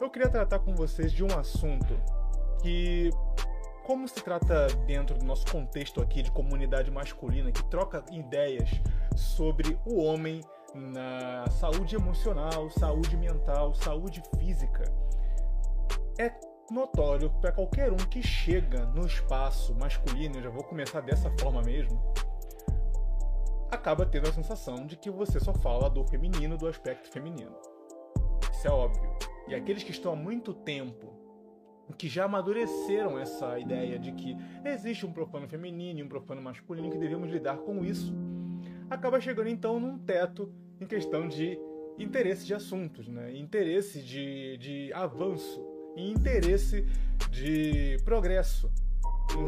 eu queria tratar com vocês de um assunto que, como se trata dentro do nosso contexto aqui de comunidade masculina que troca ideias sobre o homem na saúde emocional, saúde mental, saúde física, é notório para qualquer um que chega no espaço masculino, eu já vou começar dessa forma mesmo, acaba tendo a sensação de que você só fala do feminino, do aspecto feminino. Isso é óbvio. E aqueles que estão há muito tempo, que já amadureceram essa ideia de que existe um profano feminino e um profano masculino que devemos lidar com isso, acaba chegando então num teto em questão de interesse de assuntos, né? interesse de, de avanço e interesse de progresso.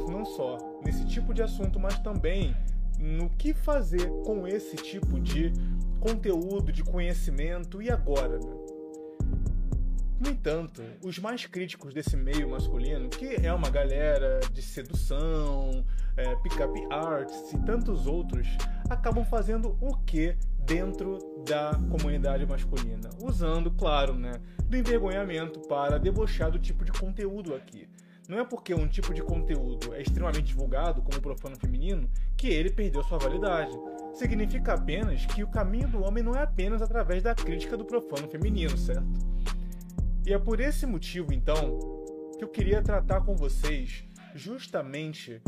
Não só nesse tipo de assunto, mas também no que fazer com esse tipo de conteúdo, de conhecimento e agora. Né? No entanto, os mais críticos desse meio masculino, que é uma galera de sedução, é, pick-up arts e tantos outros, acabam fazendo o que dentro da comunidade masculina? Usando, claro, né, do envergonhamento para debochar do tipo de conteúdo aqui. Não é porque um tipo de conteúdo é extremamente divulgado, como o profano feminino, que ele perdeu sua validade. Significa apenas que o caminho do homem não é apenas através da crítica do profano feminino, certo? E é por esse motivo, então, que eu queria tratar com vocês justamente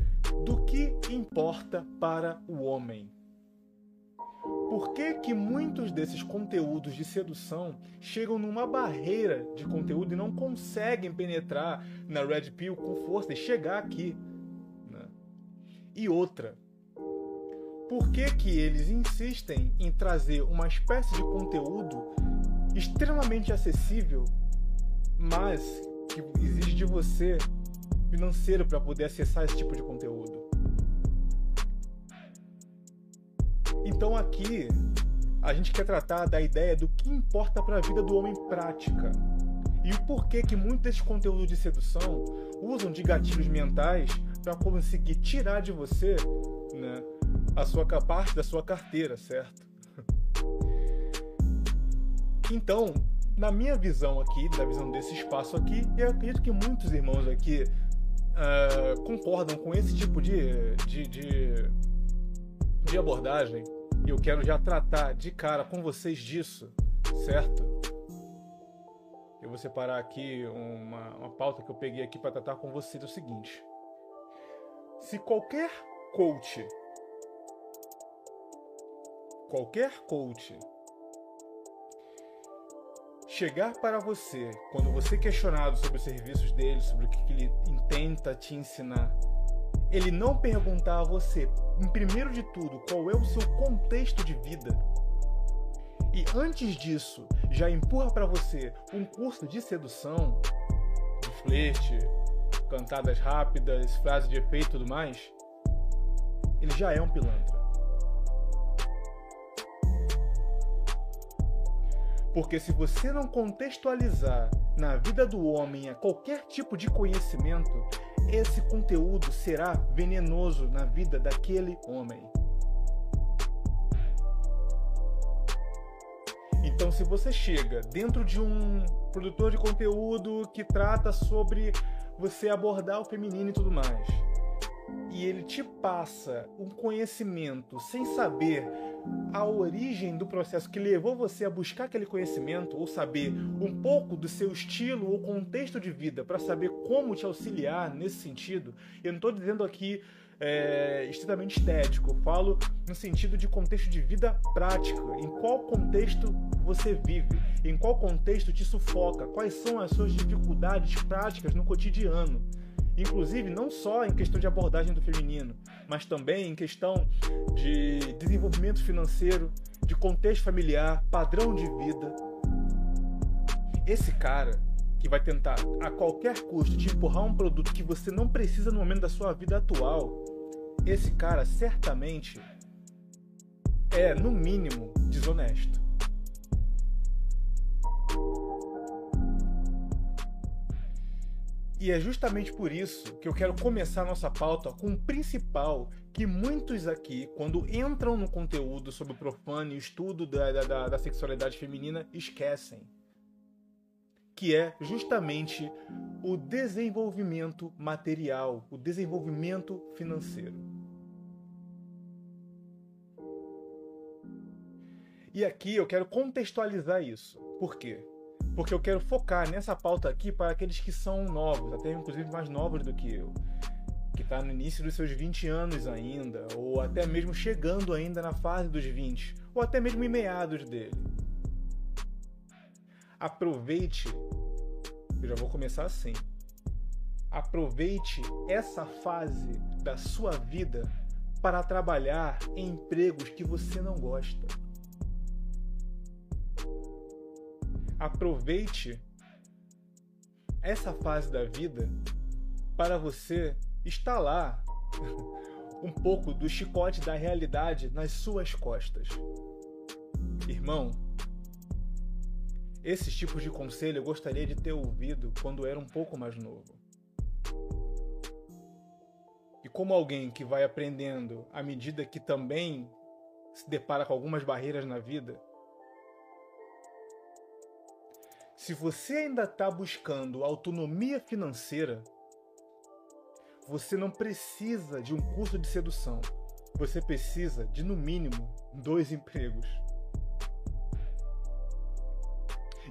do que importa para o homem. Por que, que muitos desses conteúdos de sedução chegam numa barreira de conteúdo e não conseguem penetrar na Red Pill com força e chegar aqui? Né? E outra, por que, que eles insistem em trazer uma espécie de conteúdo extremamente acessível, mas que exige de você financeiro para poder acessar esse tipo de conteúdo? Então aqui a gente quer tratar da ideia do que importa para a vida do homem prática. E o porquê que muitos desses conteúdos de sedução usam de gatilhos mentais para conseguir tirar de você né, a sua parte da sua carteira, certo? Então, na minha visão aqui, na visão desse espaço aqui, eu acredito que muitos irmãos aqui uh, concordam com esse tipo de, de, de, de abordagem e eu quero já tratar de cara com vocês disso, certo? Eu vou separar aqui uma, uma pauta que eu peguei aqui para tratar com vocês o seguinte: se qualquer coach, qualquer coach chegar para você quando você é questionado sobre os serviços dele, sobre o que ele intenta te ensinar, ele não perguntar a você, primeiro de tudo, qual é o seu contexto de vida, e antes disso já empurra para você um curso de sedução, de flerte, cantadas rápidas, frases de efeito e tudo mais, ele já é um pilantra. Porque se você não contextualizar na vida do homem a qualquer tipo de conhecimento, esse conteúdo será venenoso na vida daquele homem. Então, se você chega dentro de um produtor de conteúdo que trata sobre você abordar o feminino e tudo mais, e ele te passa um conhecimento sem saber a origem do processo que levou você a buscar aquele conhecimento ou saber um pouco do seu estilo ou contexto de vida para saber como te auxiliar nesse sentido. Eu não estou dizendo aqui é, estritamente estético, eu falo no sentido de contexto de vida prática. Em qual contexto você vive? Em qual contexto te sufoca? Quais são as suas dificuldades práticas no cotidiano? Inclusive não só em questão de abordagem do feminino, mas também em questão de desenvolvimento financeiro, de contexto familiar, padrão de vida. Esse cara que vai tentar a qualquer custo te empurrar um produto que você não precisa no momento da sua vida atual, esse cara certamente é, no mínimo, desonesto. E é justamente por isso que eu quero começar nossa pauta com o principal que muitos aqui, quando entram no conteúdo sobre o profano e estudo da, da, da sexualidade feminina, esquecem. que é justamente o desenvolvimento material, o desenvolvimento financeiro. E aqui eu quero contextualizar isso. Por quê? Porque eu quero focar nessa pauta aqui para aqueles que são novos, até inclusive mais novos do que eu, que está no início dos seus 20 anos ainda, ou até mesmo chegando ainda na fase dos 20, ou até mesmo em meados dele. Aproveite, eu já vou começar assim. Aproveite essa fase da sua vida para trabalhar em empregos que você não gosta aproveite essa fase da vida para você instalar um pouco do chicote da realidade nas suas costas. Irmão, esses tipos de conselho eu gostaria de ter ouvido quando era um pouco mais novo. E como alguém que vai aprendendo à medida que também se depara com algumas barreiras na vida, Se você ainda está buscando autonomia financeira, você não precisa de um curso de sedução. Você precisa de, no mínimo, dois empregos.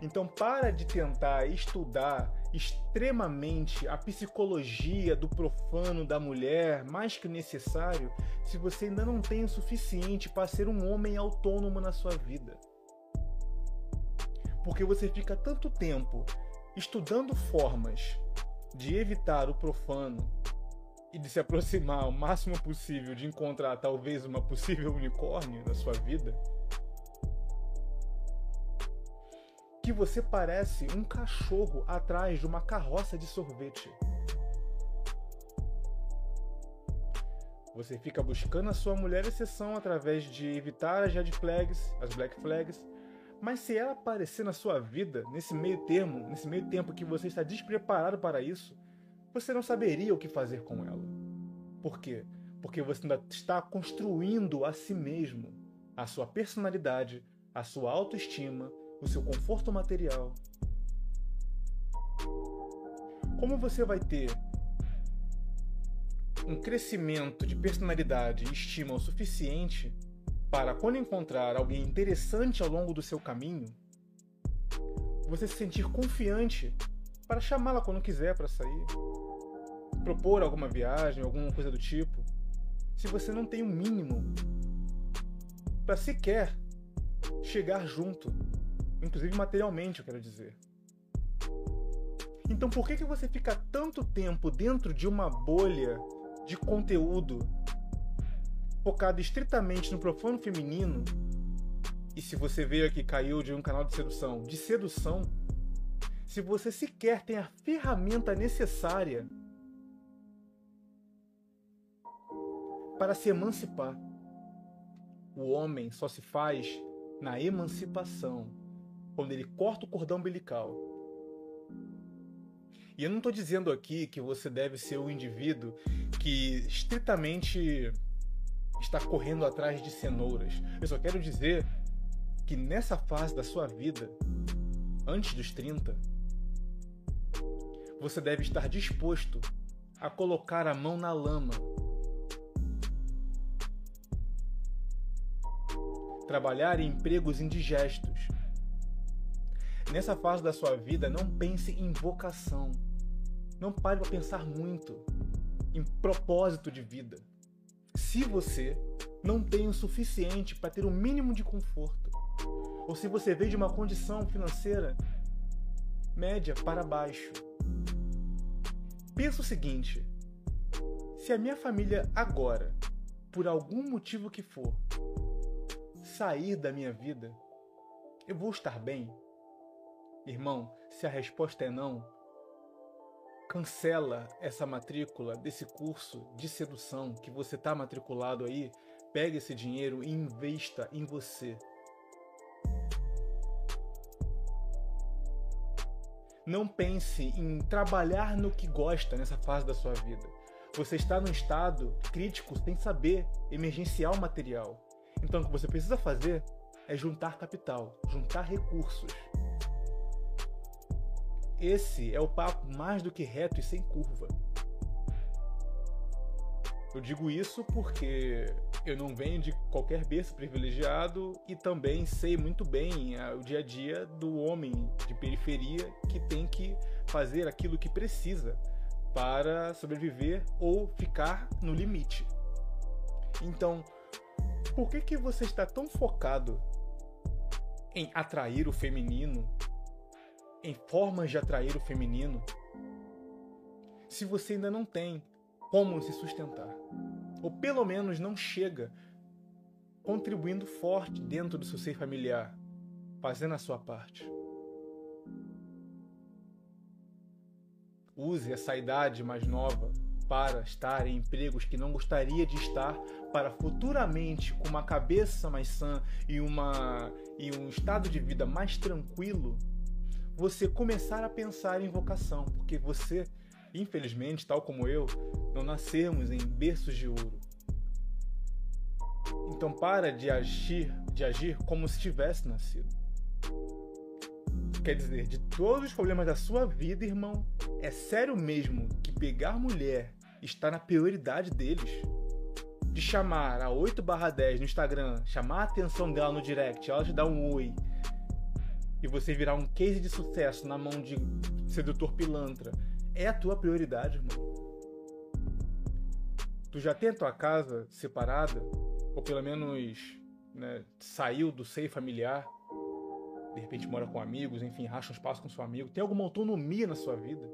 Então, para de tentar estudar extremamente a psicologia do profano da mulher, mais que necessário, se você ainda não tem o suficiente para ser um homem autônomo na sua vida porque você fica tanto tempo estudando formas de evitar o profano e de se aproximar o máximo possível de encontrar talvez uma possível unicórnio na sua vida, que você parece um cachorro atrás de uma carroça de sorvete. Você fica buscando a sua mulher exceção através de evitar as red flags, as black flags, mas se ela aparecer na sua vida, nesse meio termo, nesse meio tempo que você está despreparado para isso, você não saberia o que fazer com ela. Por quê? Porque você ainda está construindo a si mesmo, a sua personalidade, a sua autoestima, o seu conforto material. Como você vai ter um crescimento de personalidade e estima o suficiente para quando encontrar alguém interessante ao longo do seu caminho, você se sentir confiante para chamá-la quando quiser para sair, propor alguma viagem, alguma coisa do tipo. Se você não tem o um mínimo para sequer chegar junto, inclusive materialmente, eu quero dizer. Então por que, que você fica tanto tempo dentro de uma bolha de conteúdo focado estritamente no profano feminino, e se você veio aqui caiu de um canal de sedução, de sedução, se você sequer tem a ferramenta necessária para se emancipar. O homem só se faz na emancipação, quando ele corta o cordão umbilical. E eu não estou dizendo aqui que você deve ser um indivíduo que estritamente está correndo atrás de cenouras. Eu só quero dizer que nessa fase da sua vida, antes dos 30, você deve estar disposto a colocar a mão na lama. Trabalhar em empregos indigestos. Nessa fase da sua vida, não pense em vocação. Não pare para pensar muito em propósito de vida se você não tem o suficiente para ter o um mínimo de conforto, ou se você veio de uma condição financeira média para baixo. Pensa o seguinte: se a minha família agora, por algum motivo que for, sair da minha vida, eu vou estar bem? Irmão, se a resposta é não, cancela essa matrícula desse curso de sedução que você está matriculado aí, pega esse dinheiro e investa em você. Não pense em trabalhar no que gosta nessa fase da sua vida. Você está num estado crítico sem saber emergencial material. Então o que você precisa fazer é juntar capital, juntar recursos. Esse é o papo mais do que reto e sem curva. Eu digo isso porque eu não venho de qualquer berço privilegiado e também sei muito bem ah, o dia a dia do homem de periferia que tem que fazer aquilo que precisa para sobreviver ou ficar no limite. Então, por que que você está tão focado em atrair o feminino, em formas de atrair o feminino, se você ainda não tem como se sustentar? Ou pelo menos não chega contribuindo forte dentro do seu ser familiar, fazendo a sua parte. Use essa idade mais nova para estar em empregos que não gostaria de estar, para futuramente, com uma cabeça mais sã e, uma, e um estado de vida mais tranquilo, você começar a pensar em vocação, porque você, infelizmente, tal como eu, não nascemos em berços de ouro. Então para de agir, de agir como se tivesse nascido. Quer dizer, de todos os problemas da sua vida, irmão, é sério mesmo que pegar mulher está na prioridade deles? De chamar a 8 10 no Instagram, chamar a atenção dela no direct, ela te dá um oi, e você virar um case de sucesso na mão de sedutor pilantra, é a tua prioridade, irmão. Tu já tem a tua casa separada, ou pelo menos né, saiu do seio familiar, de repente mora com amigos, enfim, racha um espaço com seu amigo, tem alguma autonomia na sua vida.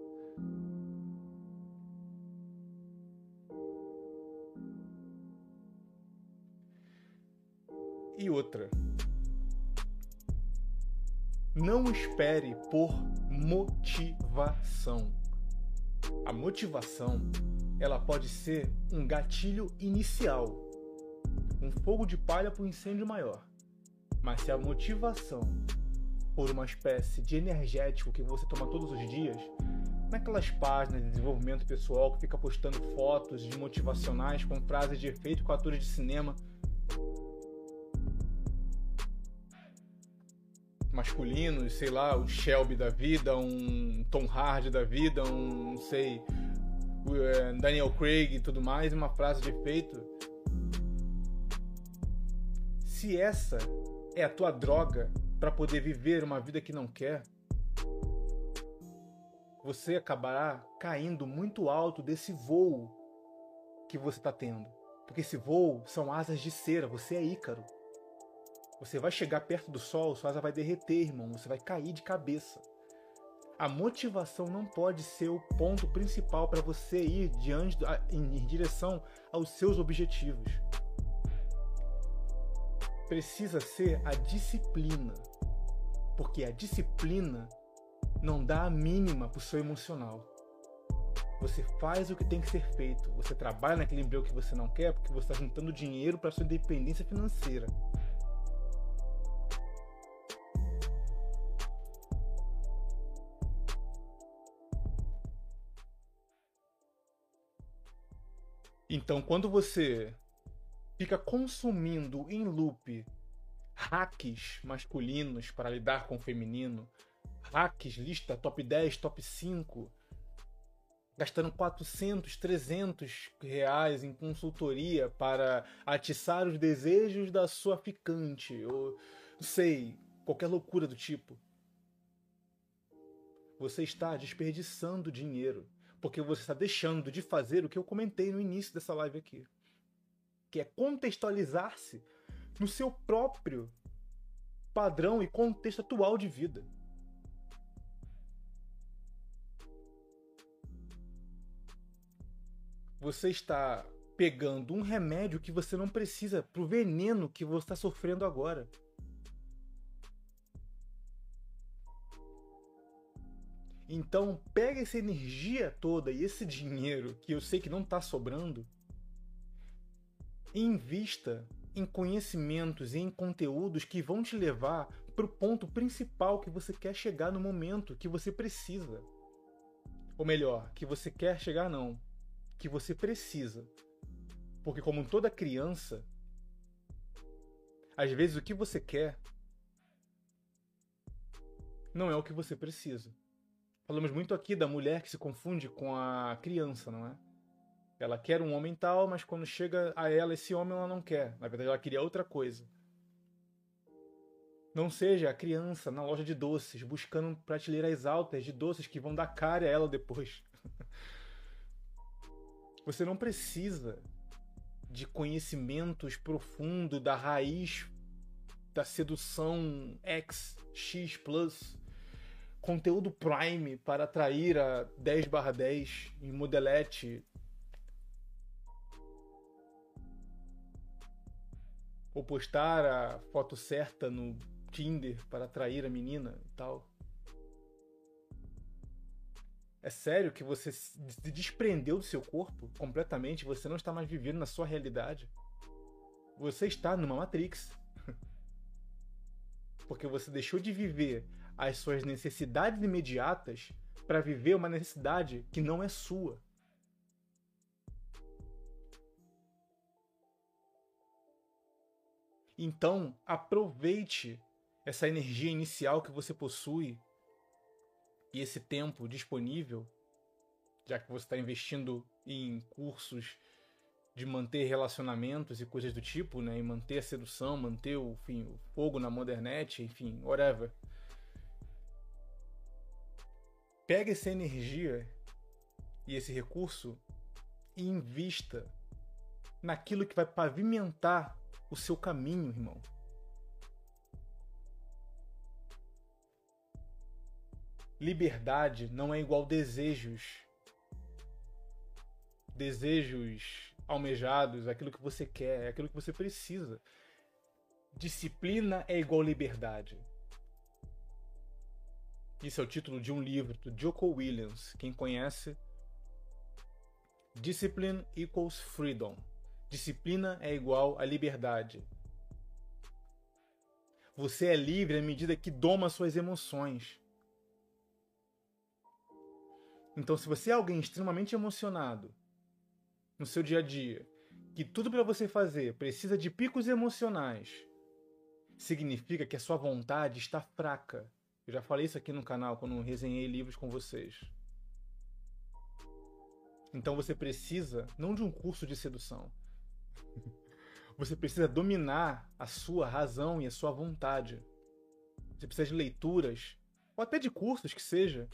E outra. Não espere por motivação. A motivação, ela pode ser um gatilho inicial, um fogo de palha para um incêndio maior. Mas se a motivação por uma espécie de energético que você toma todos os dias, naquelas páginas de desenvolvimento pessoal que fica postando fotos de motivacionais com frases de efeito com atores de cinema masculinos, sei lá, um Shelby da vida, um Tom Hardy da vida, um, não sei, é, Daniel Craig e tudo mais, uma frase de efeito. Se essa é a tua droga para poder viver uma vida que não quer, você acabará caindo muito alto desse voo que você está tendo. Porque esse voo são asas de cera, você é Ícaro. Você vai chegar perto do sol, sua asa vai derreter, irmão, você vai cair de cabeça. A motivação não pode ser o ponto principal para você ir diante, em direção aos seus objetivos. Precisa ser a disciplina porque a disciplina não dá a mínima pro seu emocional. Você faz o que tem que ser feito. Você trabalha naquele emprego que você não quer porque você está juntando dinheiro para sua independência financeira. Então, quando você fica consumindo em loop hacks masculinos para lidar com o feminino, hacks, lista top 10, top 5, gastando 400, 300 reais em consultoria para atiçar os desejos da sua ficante, ou não sei, qualquer loucura do tipo. Você está desperdiçando dinheiro, porque você está deixando de fazer o que eu comentei no início dessa live aqui, que é contextualizar-se no seu próprio padrão e contexto atual de vida. Você está pegando um remédio que você não precisa pro veneno que você está sofrendo agora. Então, pega essa energia toda e esse dinheiro que eu sei que não está sobrando e invista em conhecimentos e em conteúdos que vão te levar para o ponto principal que você quer chegar no momento que você precisa. Ou melhor, que você quer chegar não, que você precisa. Porque como toda criança, às vezes o que você quer não é o que você precisa. Falamos muito aqui da mulher que se confunde com a criança, não é? Ela quer um homem tal, mas quando chega a ela esse homem ela não quer. Na verdade, ela queria outra coisa. Não seja a criança na loja de doces, buscando prateleiras altas de doces que vão dar cara a ela depois. Você não precisa de conhecimentos profundos da raiz da sedução X, X Plus, conteúdo Prime para atrair a 10 barra 10 em modelete. Ou postar a foto certa no Tinder para atrair a menina e tal. É sério que você se desprendeu do seu corpo completamente? Você não está mais vivendo na sua realidade? Você está numa Matrix. Porque você deixou de viver as suas necessidades imediatas para viver uma necessidade que não é sua. Então, aproveite essa energia inicial que você possui e esse tempo disponível, já que você está investindo em cursos de manter relacionamentos e coisas do tipo, né? E manter a sedução, manter o, enfim, o fogo na modernet, enfim, whatever. Pega essa energia e esse recurso e invista naquilo que vai pavimentar o seu caminho, irmão. Liberdade não é igual desejos. Desejos almejados, aquilo que você quer, aquilo que você precisa. Disciplina é igual liberdade. Isso é o título de um livro do Joko Williams. Quem conhece? Discipline equals freedom. Disciplina é igual a liberdade. Você é livre à medida que doma suas emoções. Então, se você é alguém extremamente emocionado no seu dia a dia, que tudo para você fazer precisa de picos emocionais, significa que a sua vontade está fraca. Eu já falei isso aqui no canal quando resenhei livros com vocês. Então você precisa não de um curso de sedução. Você precisa dominar a sua razão e a sua vontade. Você precisa de leituras, ou até de cursos que seja,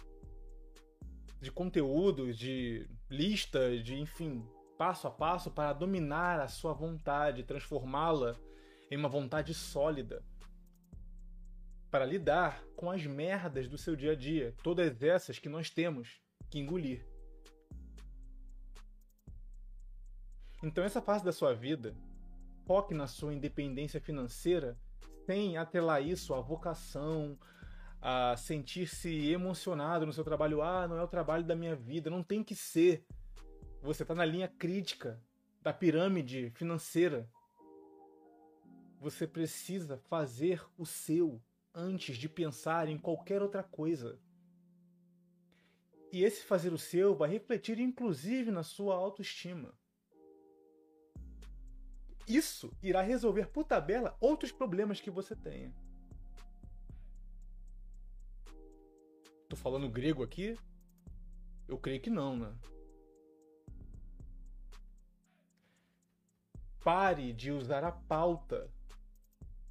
de conteúdos, de listas, de enfim, passo a passo para dominar a sua vontade, transformá-la em uma vontade sólida. Para lidar com as merdas do seu dia a dia, todas essas que nós temos que engolir. Então, essa fase da sua vida, foque na sua independência financeira sem atrelar isso à vocação, a sentir-se emocionado no seu trabalho. Ah, não é o trabalho da minha vida. Não tem que ser. Você está na linha crítica da pirâmide financeira. Você precisa fazer o seu antes de pensar em qualquer outra coisa. E esse fazer o seu vai refletir inclusive na sua autoestima. Isso irá resolver por tabela outros problemas que você tenha. Tô falando grego aqui? Eu creio que não, né? Pare de usar a pauta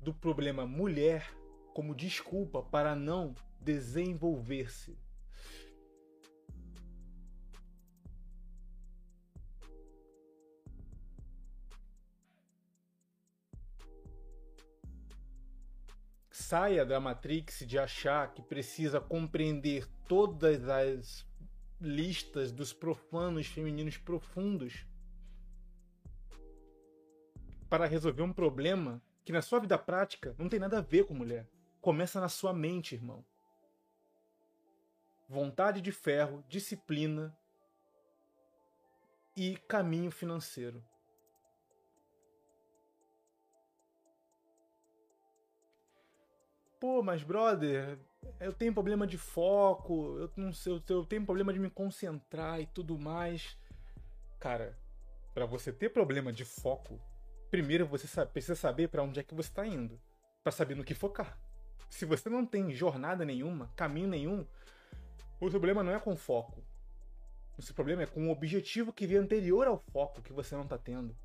do problema mulher como desculpa para não desenvolver-se. saia da Matrix de achar que precisa compreender todas as listas dos profanos femininos profundos para resolver um problema que na sua vida prática não tem nada a ver com mulher. Começa na sua mente, irmão. Vontade de ferro, disciplina e caminho financeiro. Pô, mas brother, eu tenho problema de foco, eu não sei, eu tenho problema de me concentrar e tudo mais. Cara, para você ter problema de foco, primeiro você precisa saber para onde é que você está indo, para saber no que focar. Se você não tem jornada nenhuma, caminho nenhum, O problema não é com foco. O seu problema é com um objetivo que vem anterior ao foco que você não está tendo.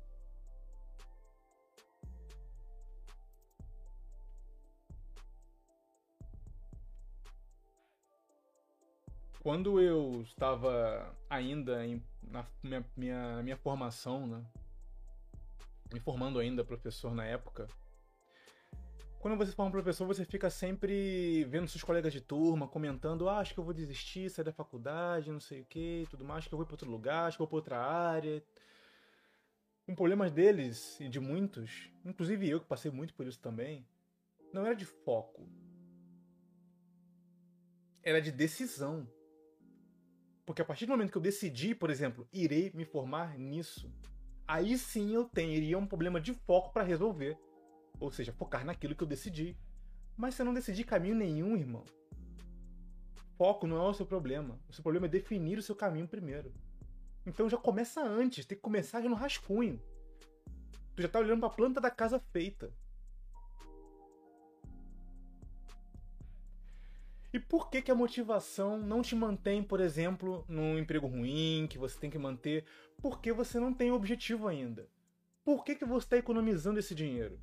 Quando eu estava ainda em, na minha, minha, minha formação, né? me formando ainda professor na época, quando você forma professor, você fica sempre vendo seus colegas de turma, comentando, ah, acho que eu vou desistir, sair da faculdade, não sei o que, tudo mais, acho que eu vou para outro lugar, acho que eu vou para outra área. Um problema deles, e de muitos, inclusive eu que passei muito por isso também, não era de foco. Era de decisão. Porque a partir do momento que eu decidi, por exemplo, irei me formar nisso, aí sim eu teria um problema de foco para resolver. Ou seja, focar naquilo que eu decidi. Mas se eu não decidir caminho nenhum, irmão, foco não é o seu problema. O seu problema é definir o seu caminho primeiro. Então já começa antes, tem que começar já no rascunho. Tu já tá olhando para a planta da casa feita. E por que, que a motivação não te mantém, por exemplo, num emprego ruim, que você tem que manter? Porque você não tem objetivo ainda. Por que, que você está economizando esse dinheiro?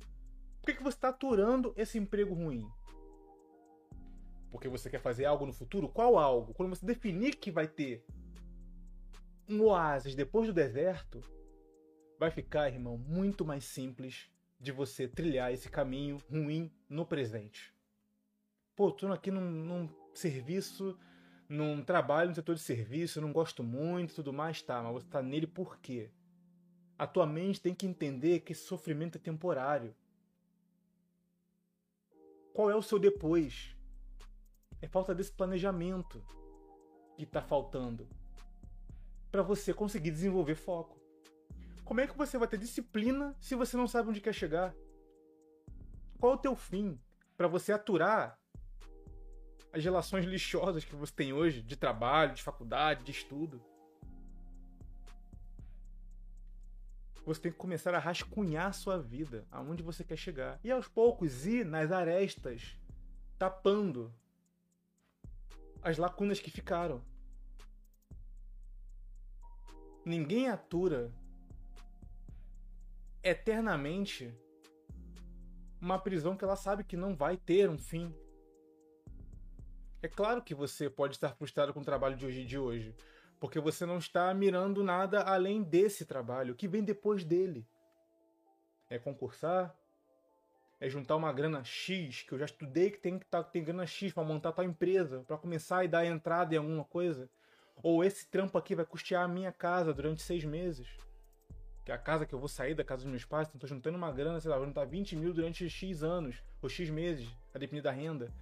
Por que, que você está aturando esse emprego ruim? Porque você quer fazer algo no futuro? Qual algo? Quando você definir que vai ter um oásis depois do deserto, vai ficar, irmão, muito mais simples de você trilhar esse caminho ruim no presente pô, tô aqui num, num serviço, num trabalho no setor de serviço, não gosto muito tudo mais, tá, mas você tá nele por quê? A tua mente tem que entender que esse sofrimento é temporário. Qual é o seu depois? É falta desse planejamento que está faltando para você conseguir desenvolver foco. Como é que você vai ter disciplina se você não sabe onde quer chegar? Qual é o teu fim para você aturar as relações lixosas que você tem hoje, de trabalho, de faculdade, de estudo. Você tem que começar a rascunhar sua vida, aonde você quer chegar. E aos poucos ir nas arestas, tapando as lacunas que ficaram. Ninguém atura eternamente uma prisão que ela sabe que não vai ter um fim. É claro que você pode estar frustrado com o trabalho de hoje de hoje, porque você não está mirando nada além desse trabalho, que vem depois dele. É concursar, é juntar uma grana X, que eu já estudei que tem que tá, grana X para montar tal empresa, para começar e dar entrada em alguma coisa. Ou esse trampo aqui vai custear a minha casa durante seis meses. Que é a casa que eu vou sair da casa dos meus pais, então tô juntando uma grana, sei lá, vou juntar 20 mil durante X anos, ou X meses, a depender da renda.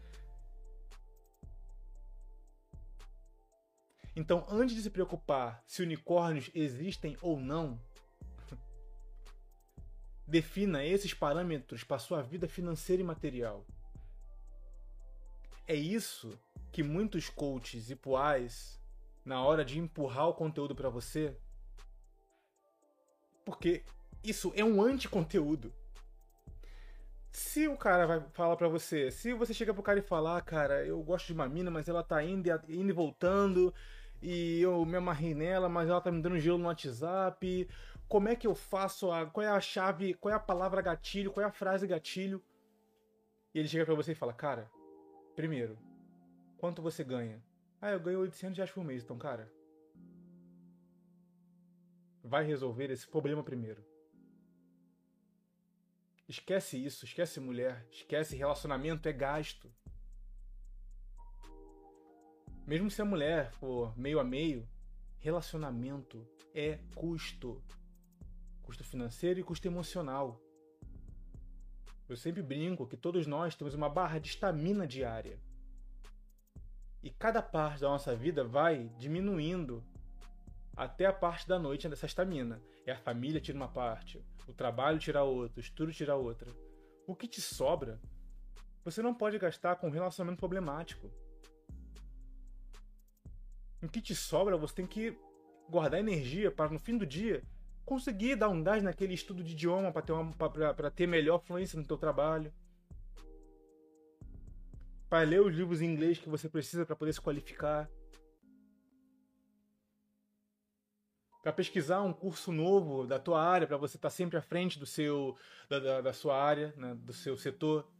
Então, antes de se preocupar se unicórnios existem ou não, defina esses parâmetros para sua vida financeira e material. É isso que muitos coaches e puais, na hora de empurrar o conteúdo para você, porque isso é um anti-conteúdo. Se o cara vai falar para você, se você chega pro cara e falar, ah, cara, eu gosto de uma mina, mas ela tá indo, indo e voltando, e eu me amarrei nela, mas ela tá me dando gelo no WhatsApp. Como é que eu faço? A, qual é a chave? Qual é a palavra gatilho? Qual é a frase gatilho? E ele chega para você e fala: Cara, primeiro, quanto você ganha? Ah, eu ganho 800 reais por mês, então, cara. Vai resolver esse problema primeiro. Esquece isso, esquece mulher, esquece relacionamento, é gasto. Mesmo se a mulher for meio a meio, relacionamento é custo. Custo financeiro e custo emocional. Eu sempre brinco que todos nós temos uma barra de estamina diária. E cada parte da nossa vida vai diminuindo até a parte da noite dessa estamina. É a família tira uma parte, o trabalho tira outra, o estudo tira outra. O que te sobra, você não pode gastar com um relacionamento problemático. Em que te sobra você tem que guardar energia para no fim do dia conseguir dar um gás naquele estudo de idioma para ter para ter melhor fluência no teu trabalho. Para ler os livros em inglês que você precisa para poder se qualificar. Para pesquisar um curso novo da tua área, para você estar tá sempre à frente do seu da, da, da sua área, né, do seu setor.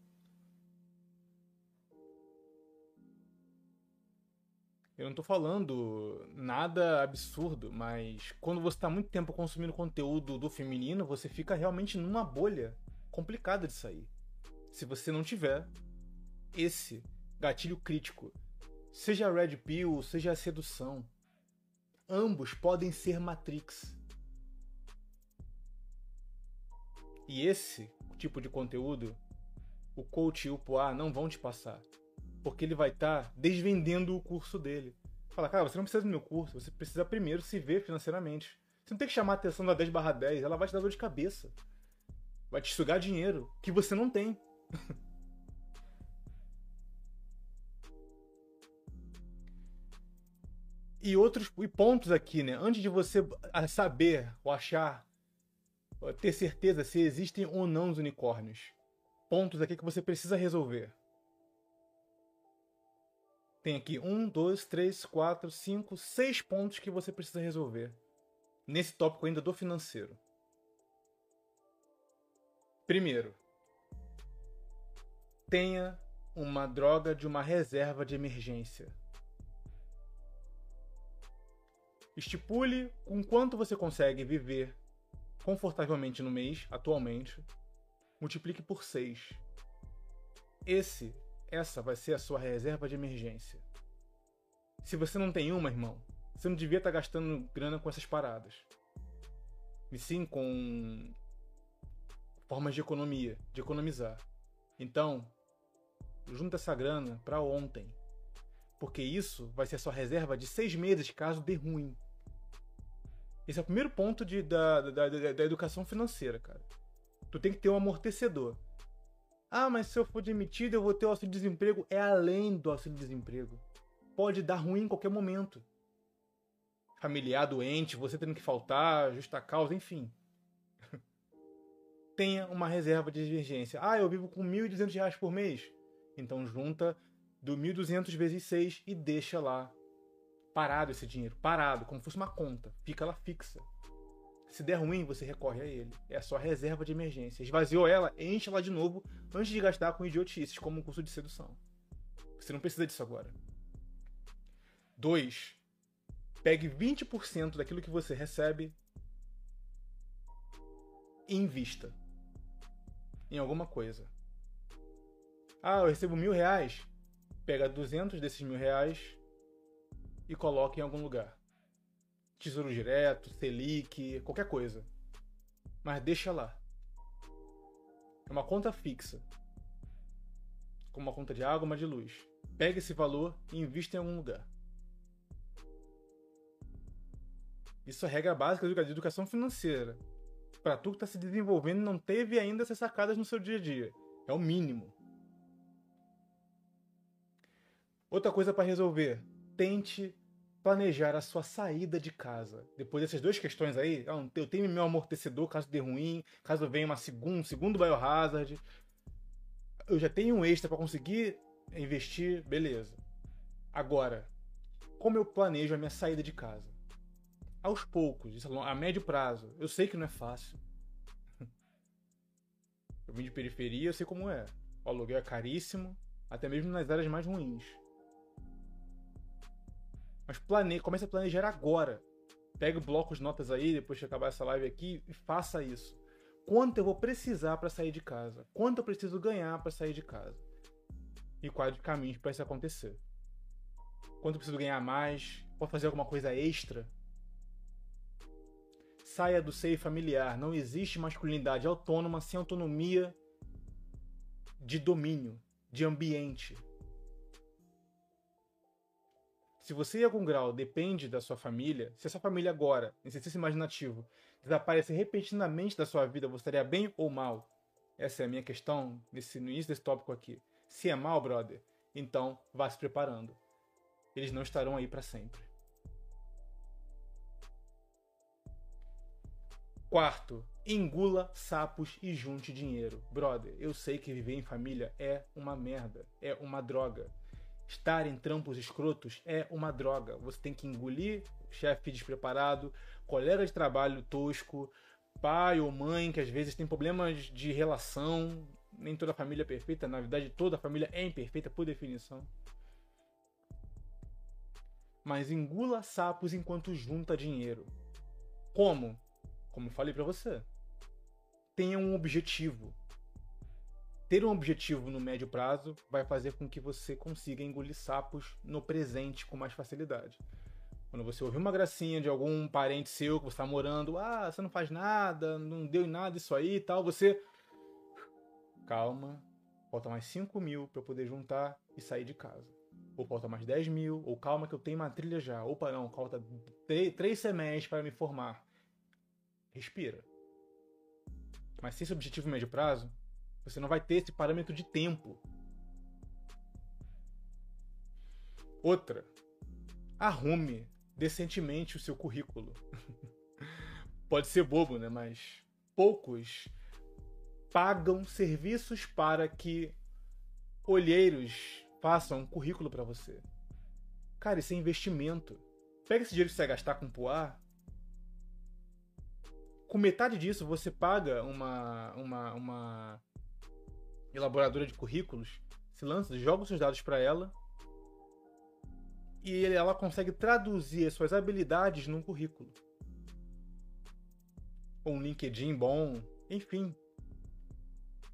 Eu não estou falando nada absurdo, mas quando você está muito tempo consumindo conteúdo do feminino, você fica realmente numa bolha complicada de sair. Se você não tiver esse gatilho crítico, seja a Red Pill, seja a sedução, ambos podem ser Matrix. E esse tipo de conteúdo, o coach e o Poá não vão te passar porque ele vai estar tá desvendendo o curso dele. Fala, cara, você não precisa do meu curso, você precisa primeiro se ver financeiramente. Você não tem que chamar a atenção da 10 barra 10, ela vai te dar dor de cabeça. Vai te sugar dinheiro que você não tem. e outros e pontos aqui, né? Antes de você saber ou achar, ter certeza se existem ou não os unicórnios. Pontos aqui que você precisa resolver. Tem aqui um, dois, três, quatro, cinco, seis pontos que você precisa resolver. Nesse tópico ainda do financeiro. Primeiro, tenha uma droga de uma reserva de emergência. Estipule com quanto você consegue viver confortavelmente no mês, atualmente. Multiplique por 6. Esse essa vai ser a sua reserva de emergência. Se você não tem uma, irmão, você não devia estar tá gastando grana com essas paradas. E sim com formas de economia, de economizar. Então, junta essa grana para ontem. Porque isso vai ser a sua reserva de seis meses caso dê ruim. Esse é o primeiro ponto de, da, da, da, da educação financeira, cara. Tu tem que ter um amortecedor. Ah, mas se eu for demitido, eu vou ter o auxílio-desemprego. É além do auxílio-desemprego. Pode dar ruim em qualquer momento. Familiar doente, você tendo que faltar, justa causa, enfim. Tenha uma reserva de emergência. Ah, eu vivo com R$ 1.200 por mês. Então junta do 1.200 vezes 6 e deixa lá parado esse dinheiro, parado, como se fosse uma conta. Fica lá fixa. Se der ruim, você recorre a ele. É a sua reserva de emergência. Esvaziou ela, enche ela de novo antes de gastar com idiotices, como um curso de sedução. Você não precisa disso agora. 2. Pegue 20% daquilo que você recebe e invista em alguma coisa. Ah, eu recebo mil reais. Pega 200 desses mil reais e coloca em algum lugar. Tesouro Direto, Selic, qualquer coisa. Mas deixa lá. É uma conta fixa. Como uma conta de água, uma de luz. Pega esse valor e invista em algum lugar. Isso é regra básica de educação financeira. Para tu que está se desenvolvendo e não teve ainda essas sacadas no seu dia a dia. É o mínimo. Outra coisa para resolver: tente planejar a sua saída de casa. Depois dessas duas questões aí, ah, eu tenho meu amortecedor caso dê ruim, caso venha uma segundo, segundo biohazard. Eu já tenho um extra para conseguir investir, beleza. Agora, como eu planejo a minha saída de casa? Aos poucos, a médio prazo. Eu sei que não é fácil. Eu vim de periferia, eu sei como é. O aluguel é caríssimo, até mesmo nas áreas mais ruins. Mas plane... comece a planejar agora. Pegue o bloco de notas aí, depois de acabar essa live aqui, e faça isso. Quanto eu vou precisar para sair de casa? Quanto eu preciso ganhar para sair de casa? E quais os caminhos para isso acontecer? Quanto eu preciso ganhar mais? Pode fazer alguma coisa extra? Saia do seio familiar. Não existe masculinidade autônoma sem autonomia de domínio, de ambiente. Se você em algum grau depende da sua família, se a sua família agora, nesse exercício imaginativo, desaparecer repentinamente da sua vida, você estaria bem ou mal? Essa é a minha questão nesse, no início desse tópico aqui. Se é mal, brother, então vá se preparando. Eles não estarão aí para sempre. Quarto, engula sapos e junte dinheiro. Brother, eu sei que viver em família é uma merda, é uma droga estar em trampos escrotos é uma droga. Você tem que engolir chefe despreparado, colega de trabalho tosco, pai ou mãe que às vezes tem problemas de relação. Nem toda família é perfeita, na verdade toda família é imperfeita por definição. Mas engula sapos enquanto junta dinheiro. Como? Como falei para você. Tenha um objetivo. Ter um objetivo no médio prazo vai fazer com que você consiga engolir sapos no presente com mais facilidade. Quando você ouvir uma gracinha de algum parente seu que você está morando, ah, você não faz nada, não deu em nada isso aí e tal, você. Calma, falta mais 5 mil para eu poder juntar e sair de casa. Ou falta mais 10 mil, ou calma que eu tenho uma trilha já. Opa, não, falta 3 semestres para me formar. Respira. Mas sem esse objetivo médio prazo, você não vai ter esse parâmetro de tempo. Outra, arrume decentemente o seu currículo. Pode ser bobo, né? Mas poucos pagam serviços para que olheiros façam um currículo para você. Cara, isso é investimento. Pega esse dinheiro que você vai gastar com poar. Com metade disso, você paga uma, uma, uma elaboradora de currículos, se lança, joga os seus dados para ela e ela consegue traduzir as suas habilidades num currículo. Ou um LinkedIn bom, enfim.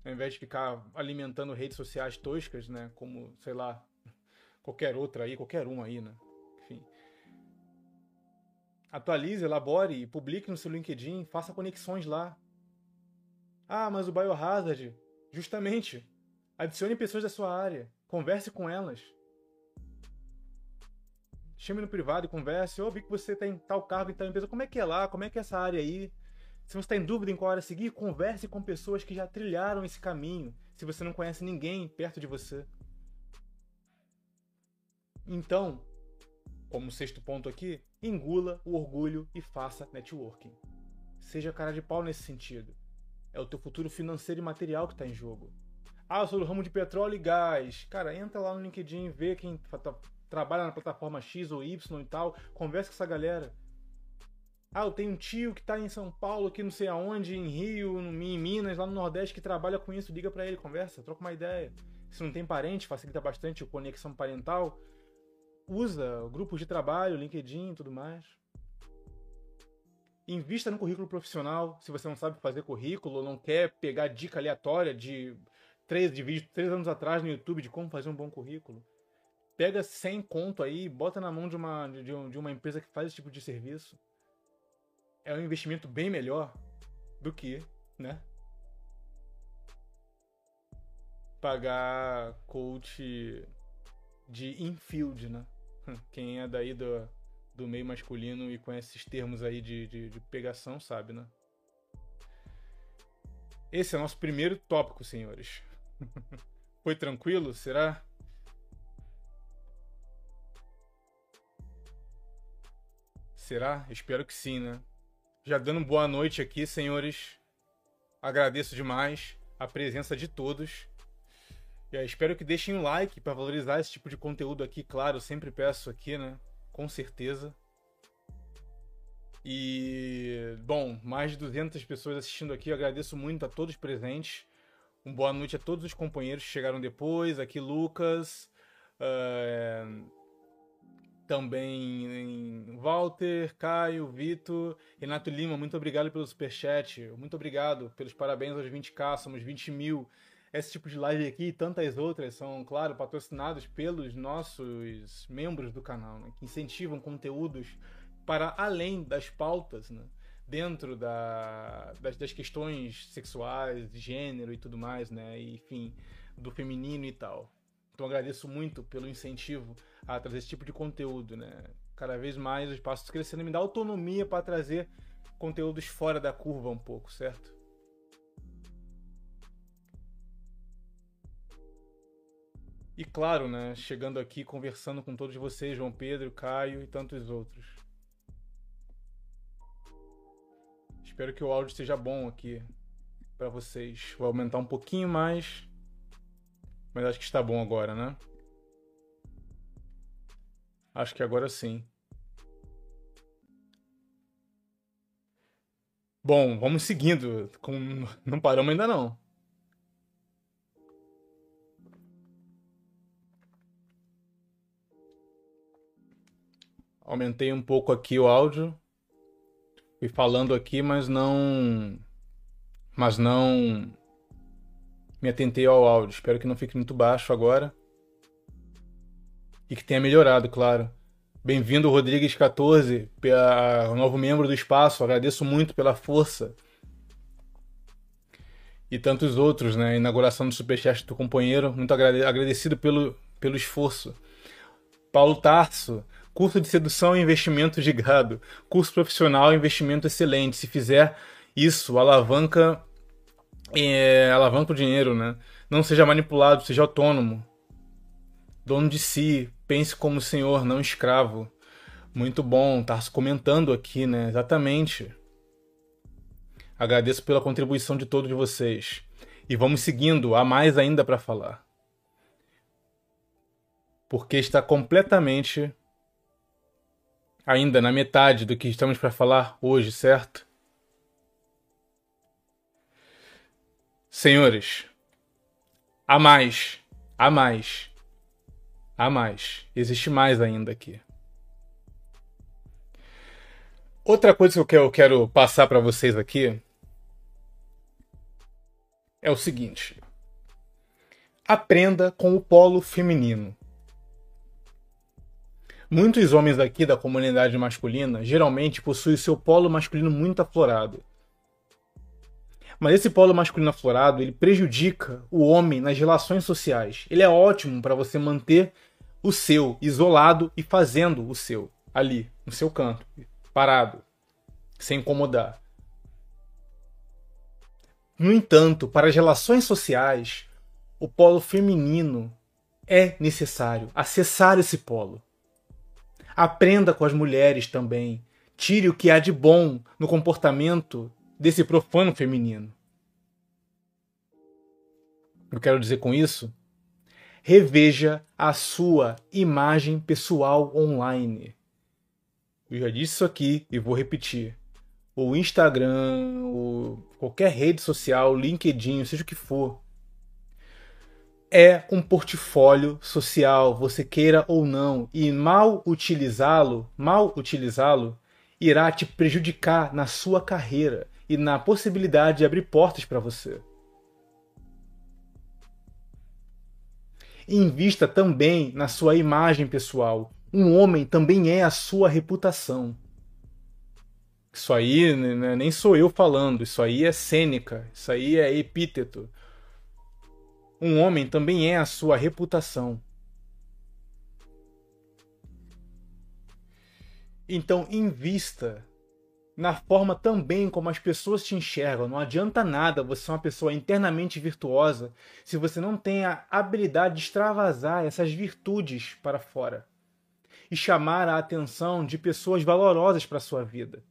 Ao invés de ficar alimentando redes sociais toscas, né? Como, sei lá, qualquer outra aí, qualquer um aí, né? Enfim. Atualize, elabore publique no seu LinkedIn, faça conexões lá. Ah, mas o Biohazard, justamente. Adicione pessoas da sua área, converse com elas chame no privado e converse. Eu vi que você tem tal cargo em tal empresa. Como é que é lá? Como é que é essa área aí? Se você está em dúvida em qual área seguir, converse com pessoas que já trilharam esse caminho. Se você não conhece ninguém perto de você. Então, como sexto ponto aqui, engula o orgulho e faça networking. Seja cara de pau nesse sentido. É o teu futuro financeiro e material que está em jogo. Ah, eu sou do ramo de petróleo e gás. Cara, entra lá no LinkedIn, vê quem tá trabalha na plataforma X ou Y e tal, conversa com essa galera. Ah, eu tenho um tio que tá em São Paulo, que não sei aonde, em Rio, em Minas, lá no Nordeste, que trabalha com isso, liga para ele, conversa, troca uma ideia. Se não tem parente, facilita bastante a conexão parental. Usa grupos de trabalho, LinkedIn e tudo mais. Invista no currículo profissional, se você não sabe fazer currículo não quer pegar dica aleatória de três, de vídeo três anos atrás no YouTube de como fazer um bom currículo pega 100 conto aí, bota na mão de uma, de, de uma empresa que faz esse tipo de serviço. É um investimento bem melhor do que, né? Pagar coach de infield, né? Quem é daí do, do meio masculino e conhece esses termos aí de, de, de pegação sabe, né? Esse é o nosso primeiro tópico, senhores. Foi tranquilo? Será? Será? Espero que sim, né? Já dando boa noite aqui, senhores. Agradeço demais a presença de todos. E espero que deixem um like para valorizar esse tipo de conteúdo aqui, claro, sempre peço aqui, né? Com certeza. E, bom, mais de 200 pessoas assistindo aqui, eu agradeço muito a todos presentes. Um boa noite a todos os companheiros que chegaram depois. Aqui, Lucas. Uh, também Walter, Caio, Vitor, Renato Lima, muito obrigado pelo superchat, muito obrigado pelos parabéns aos 20k, somos 20 mil. Esse tipo de live aqui e tantas outras são, claro, patrocinados pelos nossos membros do canal, né, que incentivam conteúdos para além das pautas, né, dentro da, das, das, questões sexuais, de gênero e tudo mais, né, e, enfim, do feminino e tal. Então agradeço muito pelo incentivo a trazer esse tipo de conteúdo, né? Cada vez mais os espaços crescendo me dá autonomia para trazer conteúdos fora da curva um pouco, certo? E claro, né, chegando aqui conversando com todos vocês, João Pedro, Caio e tantos outros. Espero que o áudio esteja bom aqui para vocês. Vou aumentar um pouquinho mais, mas acho que está bom agora, né? Acho que agora sim. Bom, vamos seguindo. Com... Não paramos ainda não. Aumentei um pouco aqui o áudio. Fui falando aqui, mas não. Mas não. Me atentei ao áudio. Espero que não fique muito baixo agora. E que tenha melhorado, claro. Bem-vindo, Rodrigues14, o novo membro do espaço. Agradeço muito pela força. E tantos outros, né? Inauguração do Superchat do companheiro. Muito agradecido pelo, pelo esforço. Paulo Tarso, curso de sedução e investimento de gado. Curso profissional e investimento excelente. Se fizer isso, alavanca, é, alavanca o dinheiro, né? Não seja manipulado, seja autônomo. Dono de si, Pense como senhor, não escravo. Muito bom, tá comentando aqui, né? Exatamente. Agradeço pela contribuição de todos vocês. E vamos seguindo, há mais ainda para falar. Porque está completamente ainda na metade do que estamos para falar hoje, certo? Senhores, há mais, há mais. Há mais. Existe mais ainda aqui. Outra coisa que eu quero passar para vocês aqui é o seguinte: aprenda com o polo feminino. Muitos homens aqui da comunidade masculina geralmente possuem seu polo masculino muito aflorado. Mas esse polo masculino aflorado, ele prejudica o homem nas relações sociais. Ele é ótimo para você manter o seu, isolado e fazendo o seu, ali, no seu canto, parado, sem incomodar. No entanto, para as relações sociais, o polo feminino é necessário acessar esse polo. Aprenda com as mulheres também. Tire o que há de bom no comportamento desse profano feminino. Eu quero dizer com isso reveja a sua imagem pessoal online. Eu já disse isso aqui e vou repetir. O Instagram, o qualquer rede social, LinkedIn, seja o que for, é um portfólio social, você queira ou não, e mal utilizá-lo, mal utilizá-lo, irá te prejudicar na sua carreira e na possibilidade de abrir portas para você. Invista também na sua imagem pessoal. Um homem também é a sua reputação. Isso aí né, nem sou eu falando, isso aí é Sêneca, isso aí é epíteto. Um homem também é a sua reputação. Então, invista na forma também como as pessoas te enxergam. Não adianta nada você ser uma pessoa internamente virtuosa se você não tem a habilidade de extravasar essas virtudes para fora e chamar a atenção de pessoas valorosas para sua vida.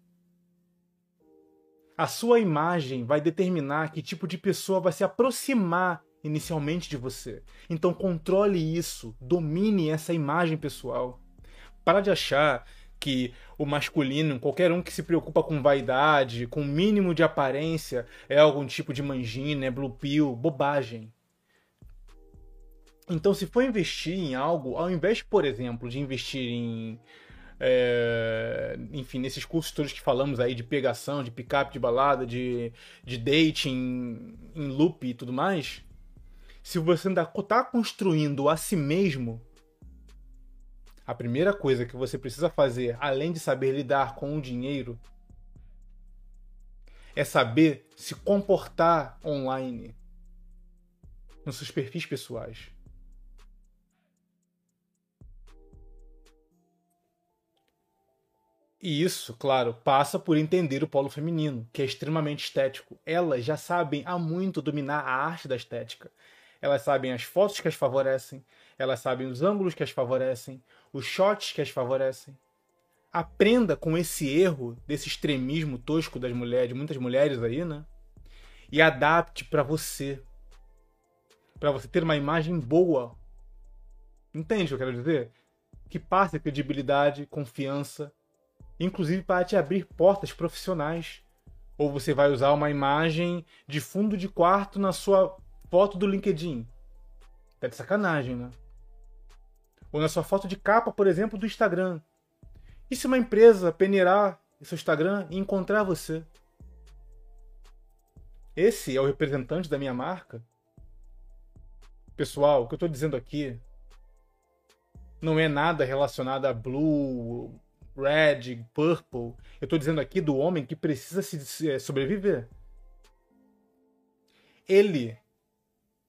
A sua imagem vai determinar que tipo de pessoa vai se aproximar inicialmente de você. Então controle isso, domine essa imagem pessoal. Para de achar que o masculino, qualquer um que se preocupa com vaidade, com o mínimo de aparência, é algum tipo de mangina, é blue pill, bobagem. Então, se for investir em algo, ao invés, por exemplo, de investir em. É, enfim, nesses cursos todos que falamos aí de pegação, de pick-up, de balada, de, de dating, em loop e tudo mais, se você ainda está construindo a si mesmo, a primeira coisa que você precisa fazer, além de saber lidar com o dinheiro, é saber se comportar online nos seus perfis pessoais. E isso, claro, passa por entender o polo feminino, que é extremamente estético. Elas já sabem há muito dominar a arte da estética. Elas sabem as fotos que as favorecem, elas sabem os ângulos que as favorecem, os shots que as favorecem. Aprenda com esse erro, desse extremismo tosco das mulheres, de muitas mulheres aí, né? E adapte para você. Para você ter uma imagem boa. Entende o que eu quero dizer? que passe credibilidade, confiança, inclusive para te abrir portas profissionais. Ou você vai usar uma imagem de fundo de quarto na sua foto do LinkedIn. Tá de sacanagem, né? Ou na sua foto de capa, por exemplo, do Instagram. E se uma empresa peneirar seu Instagram e encontrar você? Esse é o representante da minha marca? Pessoal, o que eu estou dizendo aqui não é nada relacionado a blue, red, purple. Eu estou dizendo aqui do homem que precisa se é, sobreviver. Ele.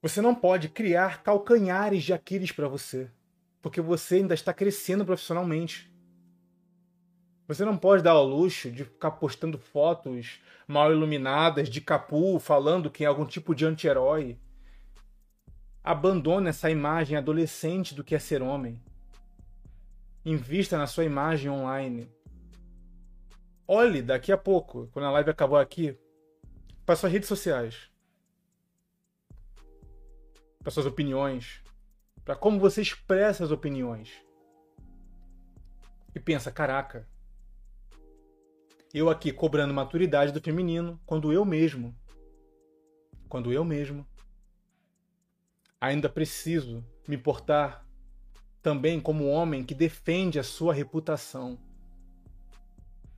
Você não pode criar calcanhares de Aquiles para você, porque você ainda está crescendo profissionalmente. Você não pode dar ao luxo de ficar postando fotos mal iluminadas de Capu falando que é algum tipo de anti-herói. Abandone essa imagem adolescente do que é ser homem. Invista na sua imagem online. Olhe daqui a pouco, quando a live acabar aqui, para suas redes sociais. Para suas opiniões. Para como você expressa as opiniões. E pensa, caraca, eu aqui cobrando maturidade do feminino, quando eu mesmo, quando eu mesmo, ainda preciso me portar também como homem que defende a sua reputação.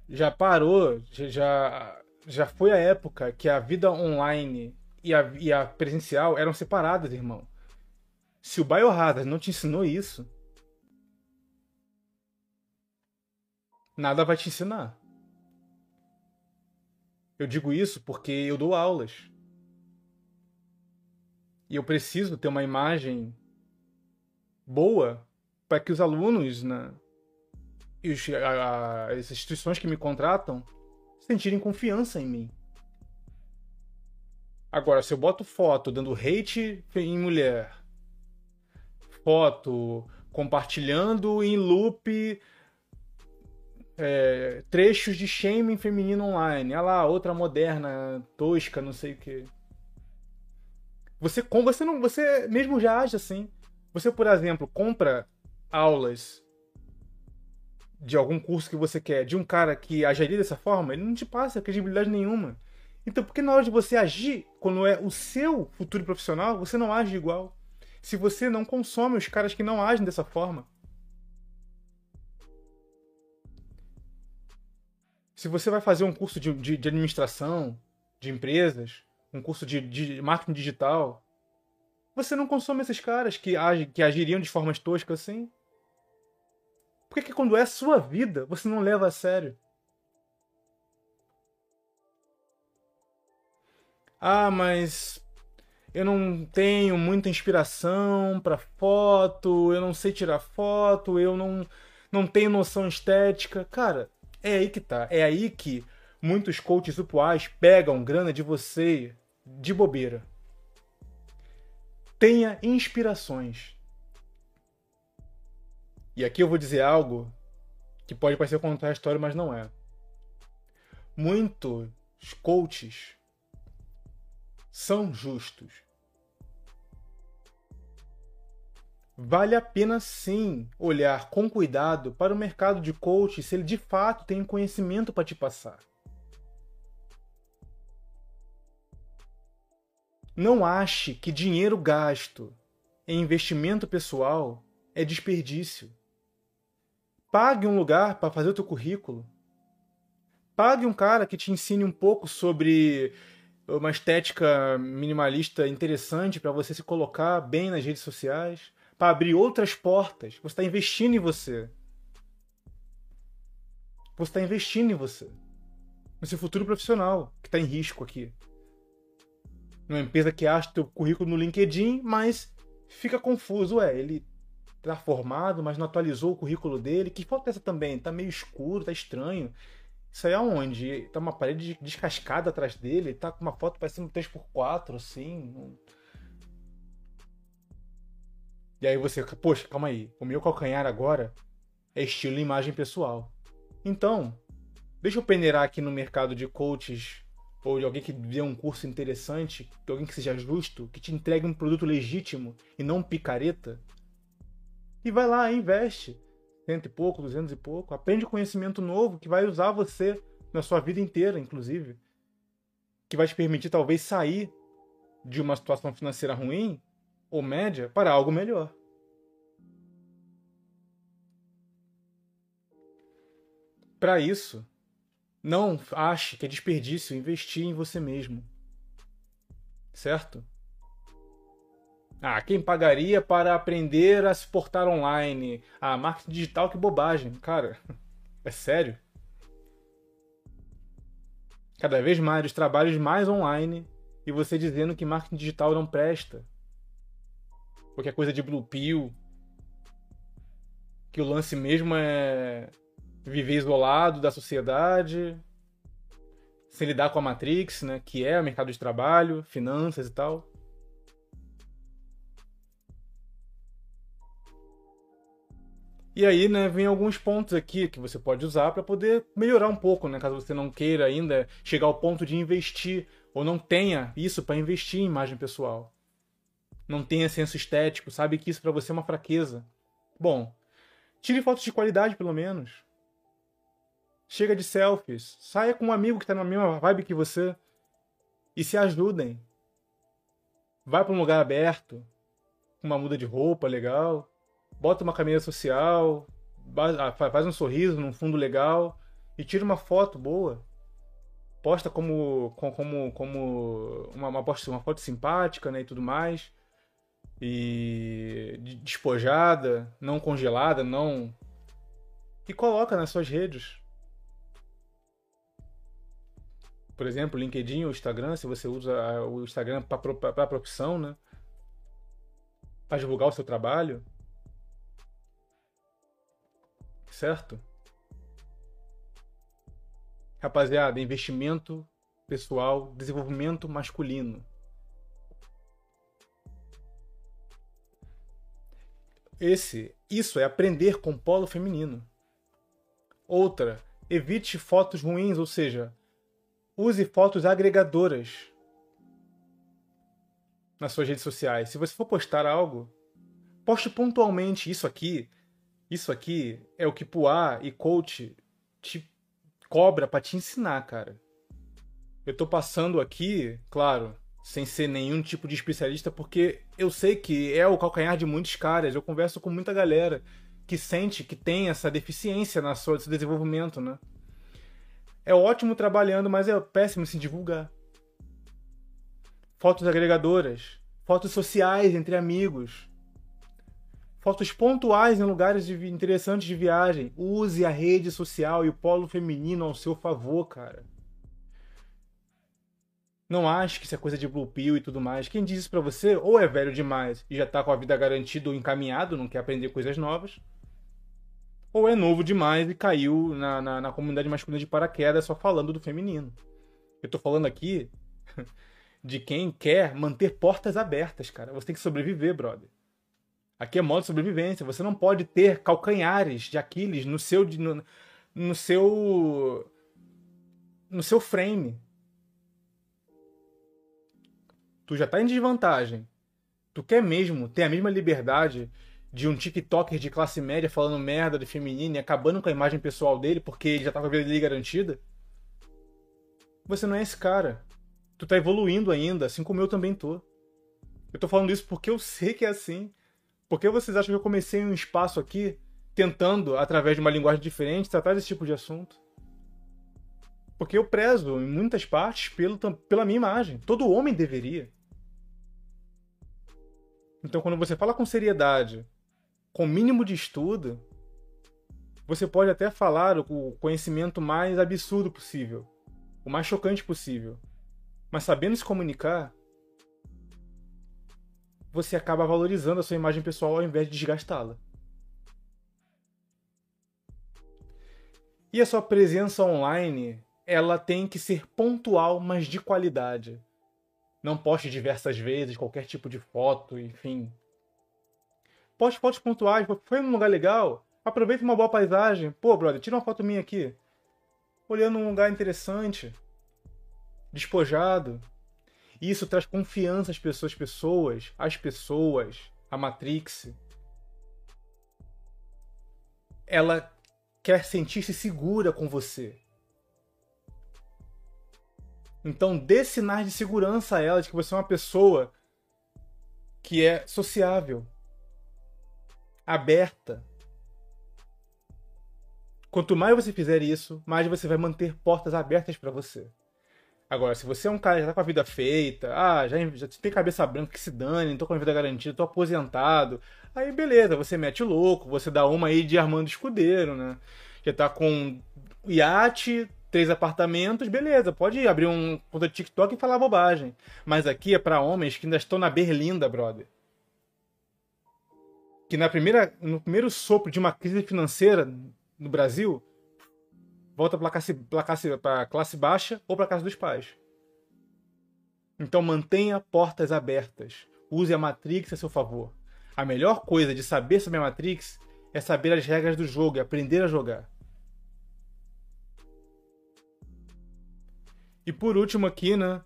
Já parou, já, já foi a época que a vida online e a, e a presencial eram separadas, irmão. Se o Biohazard não te ensinou isso, nada vai te ensinar. Eu digo isso porque eu dou aulas. E eu preciso ter uma imagem boa para que os alunos né, e os, a, a, as instituições que me contratam sentirem confiança em mim. Agora, se eu boto foto dando hate em mulher, foto compartilhando em loop é, trechos de shaming feminino online. Olha lá, outra moderna, tosca, não sei o que. Você, você, não, você mesmo já age assim. Você, por exemplo, compra aulas de algum curso que você quer de um cara que agiria dessa forma, ele não te passa credibilidade nenhuma. Então, por que na hora de você agir, quando é o seu futuro profissional, você não age igual? Se você não consome os caras que não agem dessa forma. Se você vai fazer um curso de, de, de administração de empresas, um curso de, de, marketing digital, você não consome esses caras que, ag, que agiriam de formas toscas assim. Por que, que quando é sua vida você não leva a sério? Ah, mas eu não tenho muita inspiração para foto, eu não sei tirar foto, eu não, não tenho noção estética. Cara, é aí que tá. É aí que muitos coaches atuais pegam grana de você de bobeira. Tenha inspirações. E aqui eu vou dizer algo que pode parecer contar a história, mas não é. Muitos coaches são justos. Vale a pena sim olhar com cuidado para o mercado de coach se ele de fato tem conhecimento para te passar. Não ache que dinheiro gasto em investimento pessoal é desperdício. Pague um lugar para fazer o teu currículo. Pague um cara que te ensine um pouco sobre uma estética minimalista interessante para você se colocar bem nas redes sociais para abrir outras portas. Você está investindo em você. Você está investindo em você. No seu futuro profissional, que está em risco aqui. Numa empresa que acha teu currículo no LinkedIn, mas fica confuso. Ué, ele está formado, mas não atualizou o currículo dele. Que foto é essa também? Está meio escuro, está estranho. Isso aí é onde? Tá uma parede descascada atrás dele, tá com uma foto parecendo 3x4, assim. E aí você, poxa, calma aí, o meu calcanhar agora é estilo imagem pessoal. Então, deixa eu peneirar aqui no mercado de coaches ou de alguém que dê um curso interessante, de alguém que seja justo, que te entregue um produto legítimo e não picareta. E vai lá, investe. Cento e pouco, duzentos e pouco. Aprende conhecimento novo que vai usar você na sua vida inteira, inclusive. Que vai te permitir talvez sair de uma situação financeira ruim ou média para algo melhor. Para isso, não ache que é desperdício investir em você mesmo. Certo? Ah, quem pagaria para aprender a se portar online? Ah, marketing digital, que bobagem. Cara, é sério? Cada vez mais os trabalhos mais online e você dizendo que marketing digital não presta. Porque é coisa de blue pill. Que o lance mesmo é viver isolado da sociedade, sem lidar com a Matrix, né, que é o mercado de trabalho, finanças e tal. E aí, né, vem alguns pontos aqui que você pode usar para poder melhorar um pouco, né, caso você não queira ainda chegar ao ponto de investir ou não tenha isso para investir em imagem pessoal. Não tenha senso estético, sabe que isso para você é uma fraqueza. Bom, tire fotos de qualidade pelo menos. Chega de selfies. Saia com um amigo que está na mesma vibe que você. E se ajudem. Vai para um lugar aberto, com uma muda de roupa legal. Bota uma camisa social. Ah, faz um sorriso num fundo legal. E tira uma foto boa. Posta como, como, como uma, uma, uma foto simpática né, e tudo mais. E despojada, não congelada, não. E coloca nas suas redes por exemplo, LinkedIn ou Instagram, se você usa o Instagram para a profissão, né? Para divulgar o seu trabalho. Certo? Rapaziada, investimento pessoal, desenvolvimento masculino. Esse, isso é aprender com polo feminino. Outra, evite fotos ruins, ou seja, Use fotos agregadoras nas suas redes sociais. Se você for postar algo, poste pontualmente isso aqui. Isso aqui é o que Puá e coach te cobra para te ensinar, cara. Eu tô passando aqui, claro, sem ser nenhum tipo de especialista, porque eu sei que é o calcanhar de muitos caras. Eu converso com muita galera que sente que tem essa deficiência na sua, seu desenvolvimento, né? É ótimo trabalhando, mas é péssimo se divulgar. Fotos agregadoras, fotos sociais entre amigos, fotos pontuais em lugares de, interessantes de viagem. Use a rede social e o polo feminino ao seu favor, cara. Não ache que isso é coisa de blue pill e tudo mais. Quem diz isso pra você ou é velho demais e já tá com a vida garantida ou encaminhado, não quer aprender coisas novas, ou é novo demais e caiu na, na, na comunidade masculina de paraquedas só falando do feminino. Eu tô falando aqui de quem quer manter portas abertas, cara. Você tem que sobreviver, brother. Aqui é modo sobrevivência. Você não pode ter calcanhares de Aquiles no seu no, no seu no seu frame. Tu já tá em desvantagem. Tu quer mesmo ter a mesma liberdade de um TikToker de classe média falando merda de feminino e acabando com a imagem pessoal dele porque ele já tá com a vida dele garantida. Você não é esse cara. Tu tá evoluindo ainda, assim como eu também tô. Eu tô falando isso porque eu sei que é assim. Por que vocês acham que eu comecei um espaço aqui tentando, através de uma linguagem diferente, tratar desse tipo de assunto? Porque eu prezo, em muitas partes, pelo, pela minha imagem. Todo homem deveria. Então, quando você fala com seriedade com mínimo de estudo, você pode até falar o conhecimento mais absurdo possível, o mais chocante possível. Mas sabendo se comunicar, você acaba valorizando a sua imagem pessoal ao invés de desgastá-la. E a sua presença online, ela tem que ser pontual, mas de qualidade. Não poste diversas vezes qualquer tipo de foto, enfim, Poste fotos pontuais. Foi num lugar legal. Aproveita uma boa paisagem. Pô, brother, tira uma foto minha aqui. Olhando um lugar interessante. Despojado. Isso traz confiança às pessoas, pessoas, às pessoas, a Matrix. ela quer sentir-se segura com você. Então dê sinais de segurança a ela de que você é uma pessoa que é sociável, aberta. Quanto mais você fizer isso, mais você vai manter portas abertas para você. Agora, se você é um cara que já tá com a vida feita, ah, já, já tem cabeça branca que se dane, tô com a vida garantida, tô aposentado, aí beleza, você mete louco, você dá uma aí de Armando Escudeiro, né? Já tá com iate, três apartamentos, beleza, pode abrir um conta de TikTok e falar bobagem. Mas aqui é para homens que ainda estão na berlinda, brother. Que na primeira, no primeiro sopro de uma crise financeira no Brasil, volta para classe, classe, classe baixa ou para casa dos pais. Então mantenha portas abertas. Use a Matrix a seu favor. A melhor coisa de saber sobre a Matrix é saber as regras do jogo e aprender a jogar. E por último aqui, né?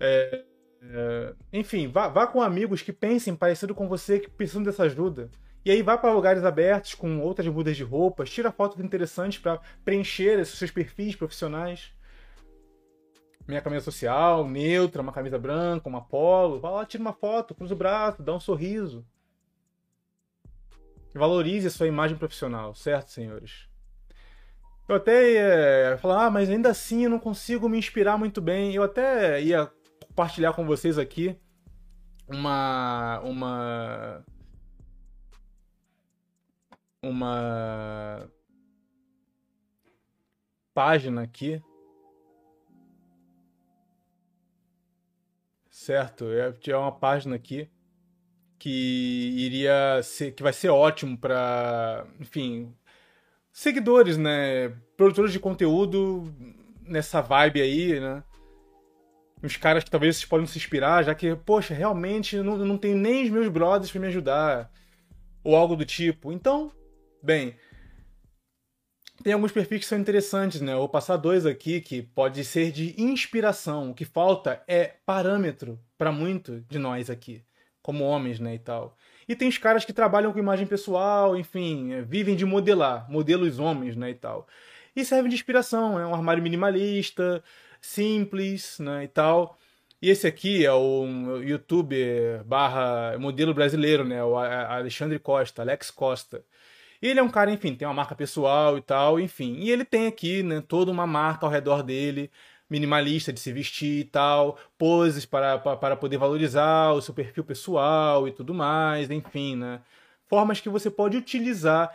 É, é, enfim, vá, vá com amigos que pensem parecido com você, que precisam dessa ajuda. E aí vá para lugares abertos com outras mudas de roupas, tira fotos interessantes para preencher esses seus perfis profissionais. Minha camisa social, neutra, uma camisa branca, uma polo. Vá lá, tira uma foto, cruza o braço, dá um sorriso. Valorize a sua imagem profissional, certo, senhores? Eu até ia falar, ah, mas ainda assim eu não consigo me inspirar muito bem. Eu até ia compartilhar com vocês aqui uma. uma. Uma página aqui. Certo? Eu tinha uma página aqui que iria ser que vai ser ótimo para, enfim, seguidores, né? Produtores de conteúdo nessa vibe aí, né? Uns caras que talvez vocês podem se inspirar, já que, poxa, realmente não, não tenho nem os meus brothers para me ajudar. Ou algo do tipo. Então, bem. Tem alguns perfis que são interessantes, né? vou passar dois aqui que pode ser de inspiração. O que falta é parâmetro para muito de nós aqui, como homens, né, e tal. E tem os caras que trabalham com imagem pessoal, enfim, é, vivem de modelar, modelos homens, né, e tal. E servem de inspiração, é um armário minimalista, simples, né, e tal. E esse aqui é o youtuber barra modelo brasileiro, né, o Alexandre Costa, Alex Costa. Ele é um cara, enfim, tem uma marca pessoal e tal, enfim. E ele tem aqui, né, toda uma marca ao redor dele, minimalista de se vestir e tal, poses para, para, para poder valorizar o seu perfil pessoal e tudo mais, enfim, né? Formas que você pode utilizar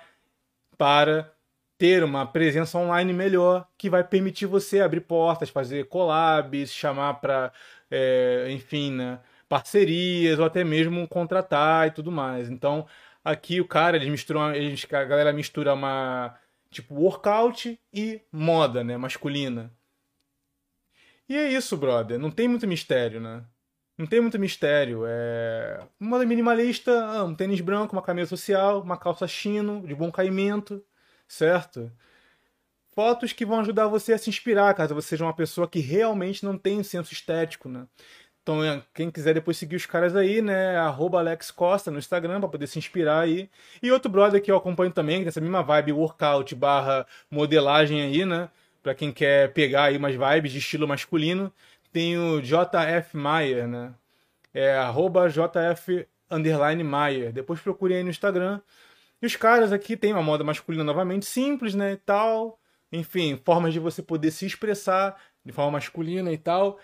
para ter uma presença online melhor, que vai permitir você abrir portas, fazer collabs, chamar para, é, enfim, né, parcerias ou até mesmo contratar e tudo mais. Então, aqui o cara, eles misturam, eles, a galera mistura uma tipo workout e moda, né, masculina. E é isso, brother. Não tem muito mistério, né? Não tem muito mistério. É. Moda minimalista, ah, um tênis branco, uma camisa social, uma calça chino, de bom caimento, certo? Fotos que vão ajudar você a se inspirar, caso você seja uma pessoa que realmente não tem um senso estético, né? Então, é, quem quiser depois seguir os caras aí, né? Arroba Alex Costa no Instagram para poder se inspirar aí. E outro brother que eu acompanho também, que tem essa mesma vibe workout barra modelagem aí, né? para quem quer pegar aí umas vibes de estilo masculino, tem o JF Maier, né? É arroba JF underline Maier. Depois procurem aí no Instagram. E os caras aqui tem uma moda masculina novamente simples, né, e tal. Enfim, formas de você poder se expressar de forma masculina e tal.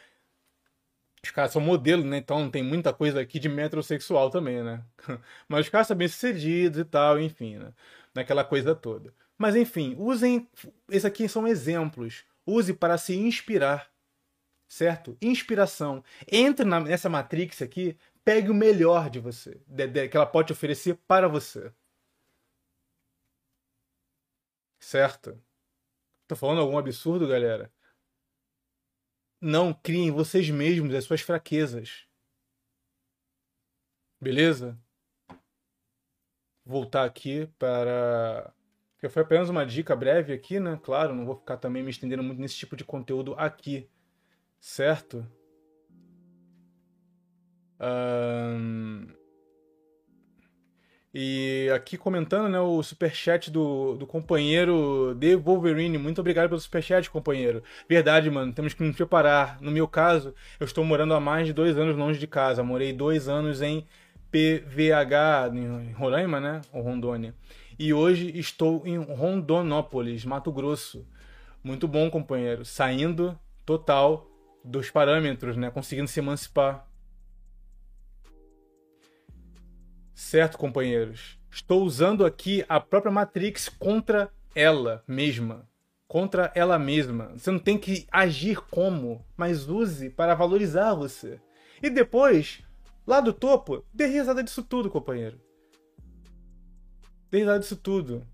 Os caras são modelos, né? Então tem muita coisa aqui de metrosexual também, né? Mas os caras são bem sucedidos e tal, enfim, né? Naquela coisa toda. Mas enfim, usem. Esses aqui são exemplos. Use para se inspirar. Certo? Inspiração. Entre nessa Matrix aqui, pegue o melhor de você, de, de, que ela pode oferecer para você. Certo? Tô falando algum absurdo, galera? Não criem vocês mesmos as suas fraquezas. Beleza? Voltar aqui para porque foi apenas uma dica breve aqui, né? Claro, não vou ficar também me estendendo muito nesse tipo de conteúdo aqui, certo? Um... E aqui comentando, né, o superchat do, do companheiro de Wolverine. Muito obrigado pelo superchat, companheiro. Verdade, mano, temos que nos preparar. No meu caso, eu estou morando há mais de dois anos longe de casa. Morei dois anos em PVH, em Roraima, né? Ou Rondônia. E hoje estou em Rondonópolis, Mato Grosso. Muito bom, companheiro. Saindo total dos parâmetros, né? Conseguindo se emancipar. Certo, companheiros. Estou usando aqui a própria Matrix contra ela mesma. Contra ela mesma. Você não tem que agir como, mas use para valorizar você. E depois, lá do topo, dê risada disso tudo, companheiro. Dê risada disso tudo.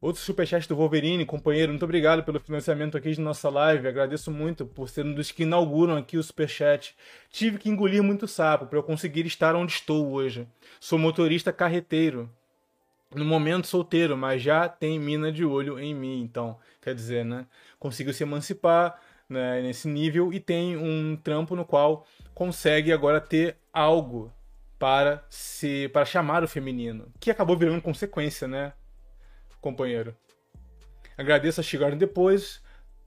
Outro superchat do Wolverine, companheiro, muito obrigado pelo financiamento aqui de nossa live. Agradeço muito por ser um dos que inauguram aqui o superchat. Tive que engolir muito sapo para eu conseguir estar onde estou hoje. Sou motorista carreteiro. No momento solteiro, mas já tem mina de olho em mim, então, quer dizer, né? Conseguiu se emancipar né, nesse nível e tem um trampo no qual consegue agora ter algo para se para chamar o feminino, que acabou virando consequência, né? Companheiro. Agradeço a chegarem depois.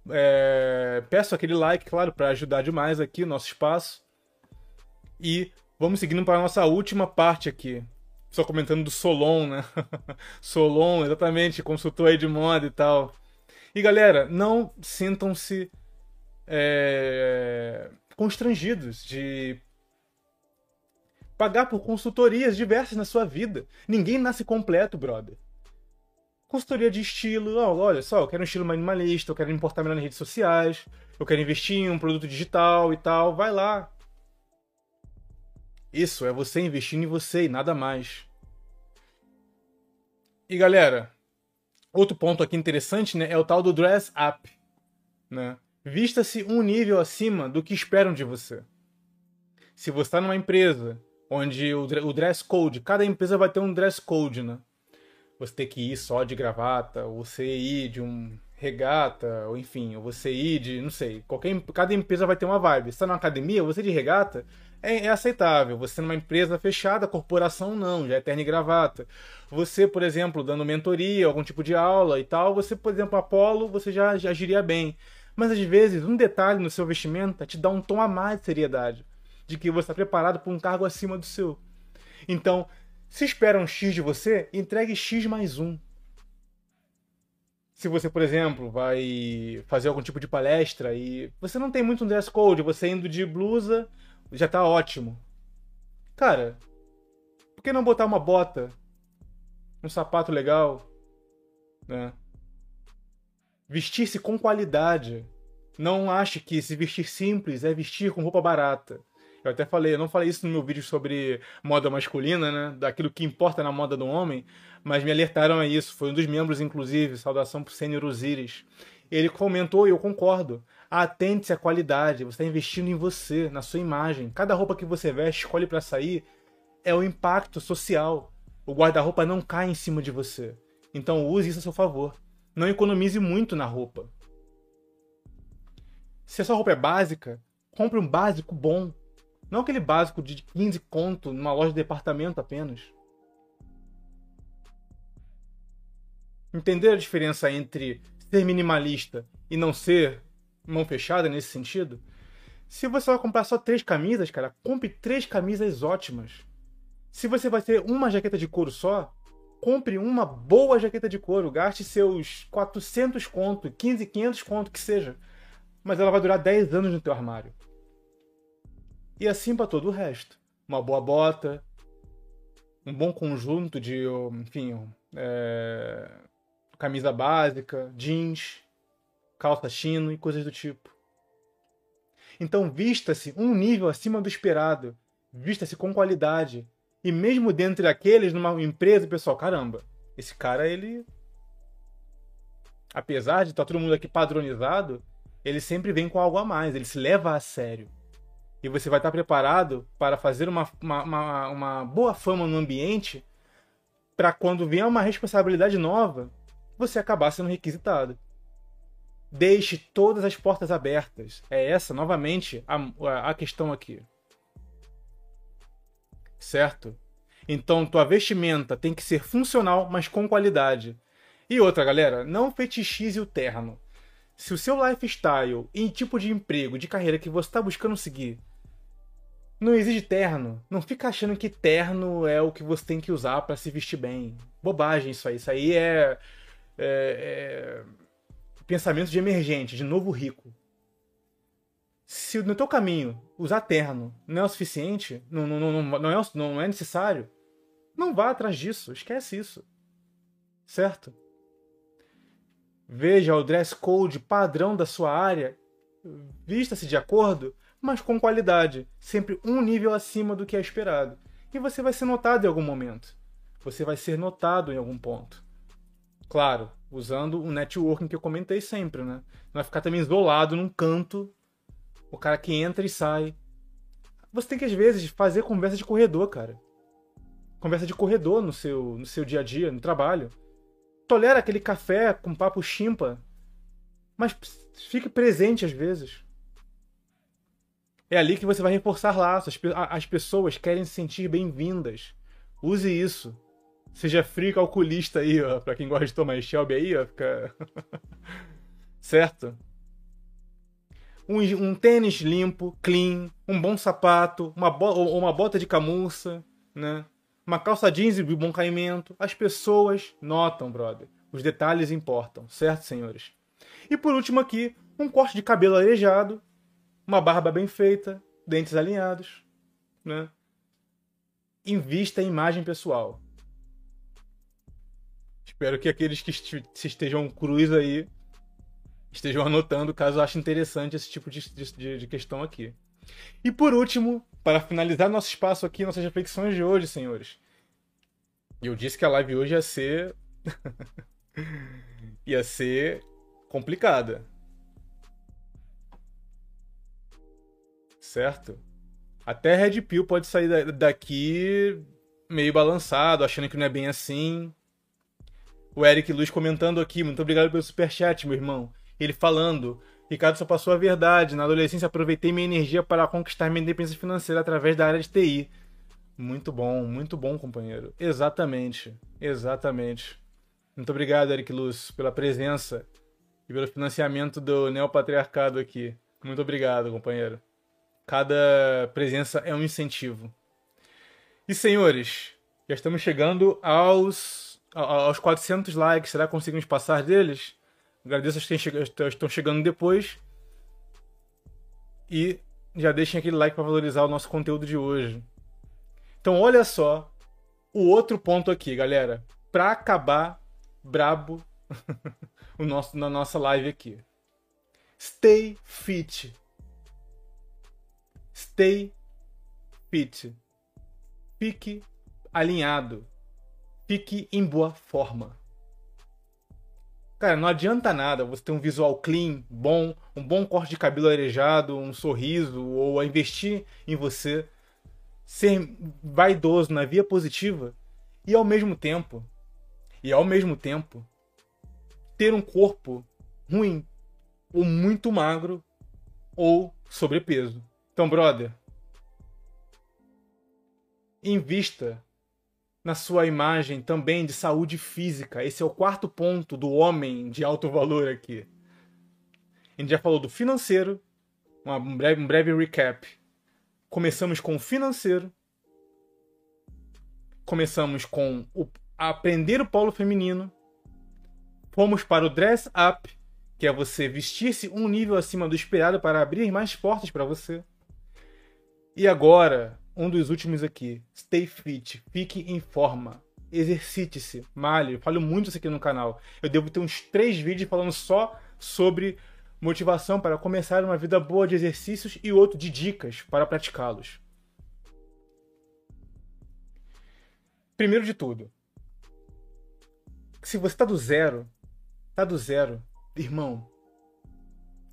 É, peço aquele like, claro, para ajudar demais aqui o nosso espaço. E vamos seguindo para a nossa última parte aqui. Só comentando do Solon, né? Solon, exatamente, consultor aí de moda e tal. E galera, não sintam-se é, constrangidos de pagar por consultorias diversas na sua vida. Ninguém nasce completo, brother consultoria de estilo. Olha só, eu quero um estilo minimalista, eu quero importar melhor nas redes sociais, eu quero investir em um produto digital e tal. Vai lá. Isso é você investindo em você e nada mais. E galera, outro ponto aqui interessante né, é o tal do dress up. Né? Vista-se um nível acima do que esperam de você. Se você está numa empresa onde o dress code, cada empresa vai ter um dress code, né? Você ter que ir só de gravata, ou você ir de um regata, ou enfim, ou você ir de, não sei, qualquer, cada empresa vai ter uma vibe. Você tá numa academia, você de regata, é, é, aceitável. Você numa empresa fechada, corporação não, já é terno e gravata. Você, por exemplo, dando mentoria, algum tipo de aula e tal, você, por exemplo, Apolo, você já, já agiria bem. Mas às vezes, um detalhe no seu vestimenta te dá um tom a mais de seriedade, de que você está preparado para um cargo acima do seu. Então, se espera um X de você, entregue X mais um. Se você, por exemplo, vai fazer algum tipo de palestra e você não tem muito um dress code, você indo de blusa, já tá ótimo. Cara, por que não botar uma bota? Um sapato legal? Né? Vestir-se com qualidade. Não ache que se vestir simples é vestir com roupa barata. Eu até falei, eu não falei isso no meu vídeo sobre moda masculina, né? Daquilo que importa na moda do homem, mas me alertaram a isso. Foi um dos membros, inclusive, saudação pro Sênior Osiris. Ele comentou e eu concordo. Atente-se à qualidade, você está investindo em você, na sua imagem. Cada roupa que você veste, escolhe para sair, é o impacto social. O guarda-roupa não cai em cima de você. Então use isso a seu favor. Não economize muito na roupa. Se a sua roupa é básica, compre um básico bom. Não aquele básico de 15 conto numa loja de departamento apenas. Entender a diferença entre ser minimalista e não ser mão fechada nesse sentido? Se você vai comprar só três camisas, cara, compre três camisas ótimas. Se você vai ter uma jaqueta de couro só, compre uma boa jaqueta de couro. Gaste seus 400 conto, 15, 500 conto que seja. Mas ela vai durar 10 anos no teu armário. E assim para todo o resto. Uma boa bota, um bom conjunto de, enfim, é, camisa básica, jeans, calça chino e coisas do tipo. Então vista-se um nível acima do esperado, vista-se com qualidade. E mesmo dentre aqueles numa empresa, pessoal, caramba, esse cara ele apesar de estar tá todo mundo aqui padronizado, ele sempre vem com algo a mais, ele se leva a sério e você vai estar preparado para fazer uma, uma, uma, uma boa fama no ambiente para quando vier uma responsabilidade nova, você acabar sendo requisitado. Deixe todas as portas abertas. É essa, novamente, a, a questão aqui. Certo? Então, tua vestimenta tem que ser funcional, mas com qualidade. E outra, galera, não fetichize o terno. Se o seu lifestyle e tipo de emprego, de carreira que você está buscando seguir não exige terno, não fica achando que terno é o que você tem que usar para se vestir bem. Bobagem isso aí. Isso aí é, é, é pensamento de emergente, de novo rico. Se no teu caminho usar terno não é o suficiente, não, não, não, não, é, não é necessário, não vá atrás disso, esquece isso. Certo? Veja o dress code padrão da sua área, vista-se de acordo, mas com qualidade, sempre um nível acima do que é esperado. E você vai ser notado em algum momento. Você vai ser notado em algum ponto. Claro, usando o networking que eu comentei sempre, né? Não vai ficar também isolado num canto, o cara que entra e sai. Você tem que, às vezes, fazer conversa de corredor, cara. Conversa de corredor no seu, no seu dia a dia, no trabalho. Tolera aquele café com papo chimpa, mas fique presente às vezes. É ali que você vai reforçar laços. As pessoas querem se sentir bem-vindas. Use isso. Seja frio calculista aí, ó. Pra quem gosta de Thomas Shelby aí, ó. Fica... certo? Um, um, tênis limpo, clean, um bom sapato, uma, bo uma bota de camurça, né? Uma calça jeans de bom caimento. As pessoas notam, brother. Os detalhes importam, certo, senhores? E por último aqui, um corte de cabelo arejado, uma barba bem feita, dentes alinhados, né? Invista em imagem pessoal. Espero que aqueles que se estejam cruz aí estejam anotando caso achem interessante esse tipo de, de, de questão aqui. E por último, para finalizar nosso espaço aqui, nossas reflexões de hoje, senhores. Eu disse que a live hoje ia ser. ia ser complicada. Certo? Até Red Pill pode sair daqui meio balançado, achando que não é bem assim. O Eric Luz comentando aqui, muito obrigado pelo superchat, meu irmão. Ele falando, Ricardo só passou a verdade. Na adolescência aproveitei minha energia para conquistar minha independência financeira através da área de TI. Muito bom, muito bom, companheiro. Exatamente, exatamente. Muito obrigado, Eric Luz, pela presença e pelo financiamento do neopatriarcado aqui. Muito obrigado, companheiro. Cada presença é um incentivo. E senhores, já estamos chegando aos aos 400 likes, será que conseguimos passar deles? Agradeço a quem estão chegando depois. E já deixem aquele like para valorizar o nosso conteúdo de hoje. Então, olha só o outro ponto aqui, galera. Para acabar brabo o nosso, na nossa live aqui. Stay fit. Stay fit. Fique alinhado fique em boa forma. Cara, não adianta nada você ter um visual clean, bom, um bom corte de cabelo arejado, um sorriso, ou investir em você, ser vaidoso na via positiva e ao mesmo tempo, e ao mesmo tempo, ter um corpo ruim, ou muito magro, ou sobrepeso. Então, brother, invista na sua imagem também de saúde física. Esse é o quarto ponto do homem de alto valor aqui. A gente já falou do financeiro, um breve, um breve recap. Começamos com o financeiro, começamos com o aprender o polo feminino, fomos para o dress up, que é você vestir-se um nível acima do esperado para abrir mais portas para você. E agora um dos últimos aqui. Stay fit, fique em forma. Exercite-se, malhe. Eu falo muito isso aqui no canal. Eu devo ter uns três vídeos falando só sobre motivação para começar uma vida boa de exercícios e outro de dicas para praticá-los. Primeiro de tudo, se você está do zero, tá do zero, irmão,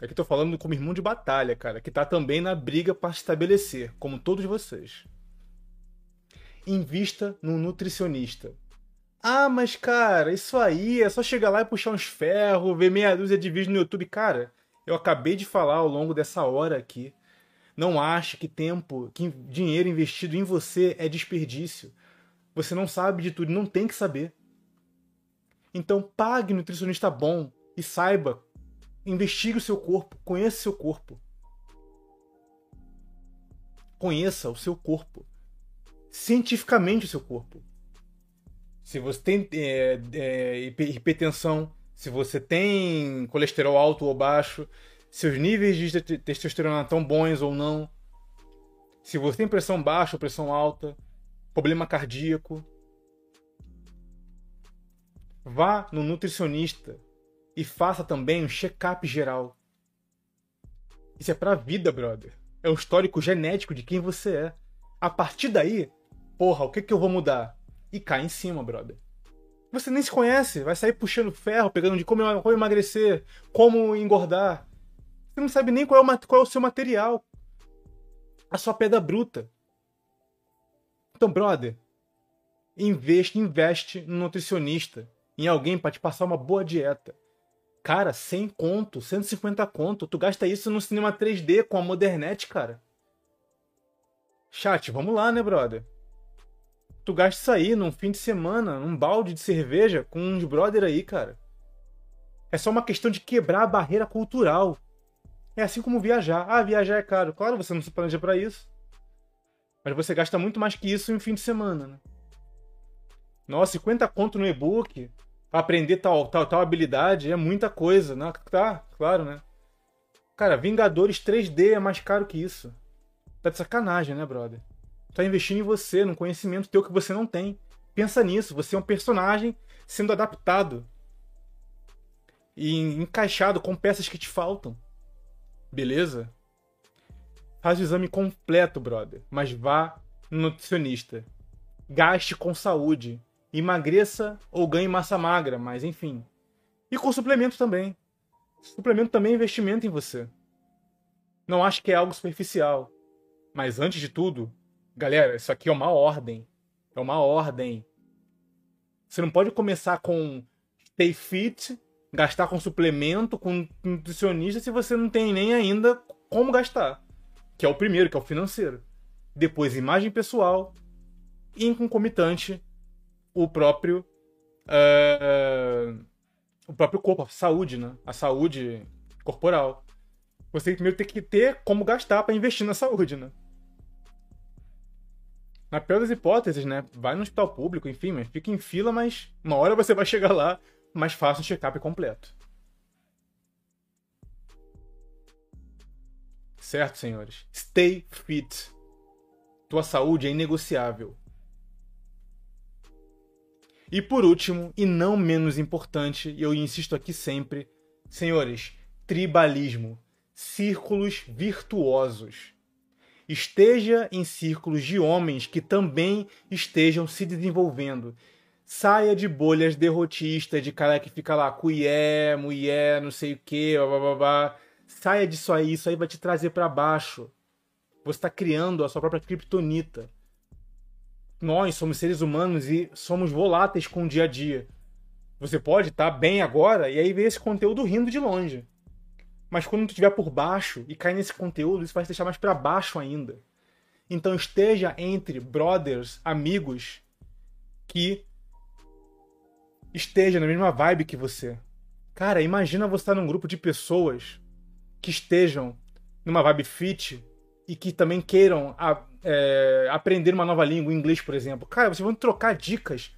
Aqui tô falando como irmão de batalha, cara, que tá também na briga para se estabelecer, como todos vocês. Invista no nutricionista. Ah, mas cara, isso aí é só chegar lá e puxar uns ferros, ver meia dúzia de vídeos no YouTube. Cara, eu acabei de falar ao longo dessa hora aqui. Não ache que tempo, que dinheiro investido em você é desperdício. Você não sabe de tudo, não tem que saber. Então pague nutricionista bom e saiba, investigue o seu corpo, conheça o seu corpo. Conheça o seu corpo. Cientificamente o seu corpo. Se você tem é, é, hipertensão, se você tem colesterol alto ou baixo, seus níveis de testosterona estão bons ou não, se você tem pressão baixa ou pressão alta, problema cardíaco, vá no nutricionista e faça também um check-up geral. Isso é pra vida, brother. É um histórico genético de quem você é. A partir daí, porra, o que, que eu vou mudar? E cai em cima, brother. Você nem se conhece, vai sair puxando ferro, pegando de como, como emagrecer, como engordar. Você não sabe nem qual é, o, qual é o seu material, a sua pedra bruta. Então, brother, investe, investe no nutricionista, em alguém para te passar uma boa dieta. Cara, 100 conto, 150 conto, tu gasta isso no cinema 3D com a Modernet, cara. Chat, vamos lá, né, brother? Tu gasta isso aí num fim de semana, num balde de cerveja com uns brother aí, cara. É só uma questão de quebrar a barreira cultural. É assim como viajar. Ah, viajar é caro. Claro, você não se planeja para isso. Mas você gasta muito mais que isso em um fim de semana, né? Nossa, 50 conto no e-book aprender tal, tal, tal habilidade é muita coisa, né? Tá, claro, né? Cara, Vingadores 3D é mais caro que isso. Tá de sacanagem, né, brother? Tá investindo em você, num conhecimento teu que você não tem. Pensa nisso, você é um personagem sendo adaptado e encaixado com peças que te faltam. Beleza? Faz o exame completo, brother. Mas vá no nutricionista. Gaste com saúde. Emagreça ou ganhe massa magra, mas enfim. E com suplemento também. Suplemento também é investimento em você. Não acho que é algo superficial. Mas antes de tudo, galera, isso aqui é uma ordem. É uma ordem. Você não pode começar com stay fit gastar com suplemento, com nutricionista, se você não tem nem ainda como gastar. Que é o primeiro, que é o financeiro. Depois, imagem pessoal. E em concomitante, o próprio. Uh, o próprio corpo, a saúde, né? A saúde corporal. Você primeiro tem que ter como gastar para investir na saúde, né? Na pior das hipóteses, né? Vai no hospital público, enfim, mas fica em fila, mas uma hora você vai chegar lá mas faça um check-up completo. Certo, senhores? Stay fit. Tua saúde é inegociável. E por último, e não menos importante, eu insisto aqui sempre, senhores, tribalismo, círculos virtuosos. Esteja em círculos de homens que também estejam se desenvolvendo, saia de bolhas derrotistas, de cara que fica lá, cuié, mulher, não sei o que, blá. Saia disso aí, isso aí vai te trazer para baixo. Você está criando a sua própria criptonita. Nós somos seres humanos e somos voláteis com o dia a dia. Você pode estar tá bem agora e aí ver esse conteúdo rindo de longe. Mas quando tu estiver por baixo e cair nesse conteúdo, isso vai te deixar mais para baixo ainda. Então esteja entre brothers, amigos que esteja na mesma vibe que você. Cara, imagina você estar num grupo de pessoas que estejam numa vibe fit e que também queiram a, é, aprender uma nova língua, inglês, por exemplo. Cara, vocês vão trocar dicas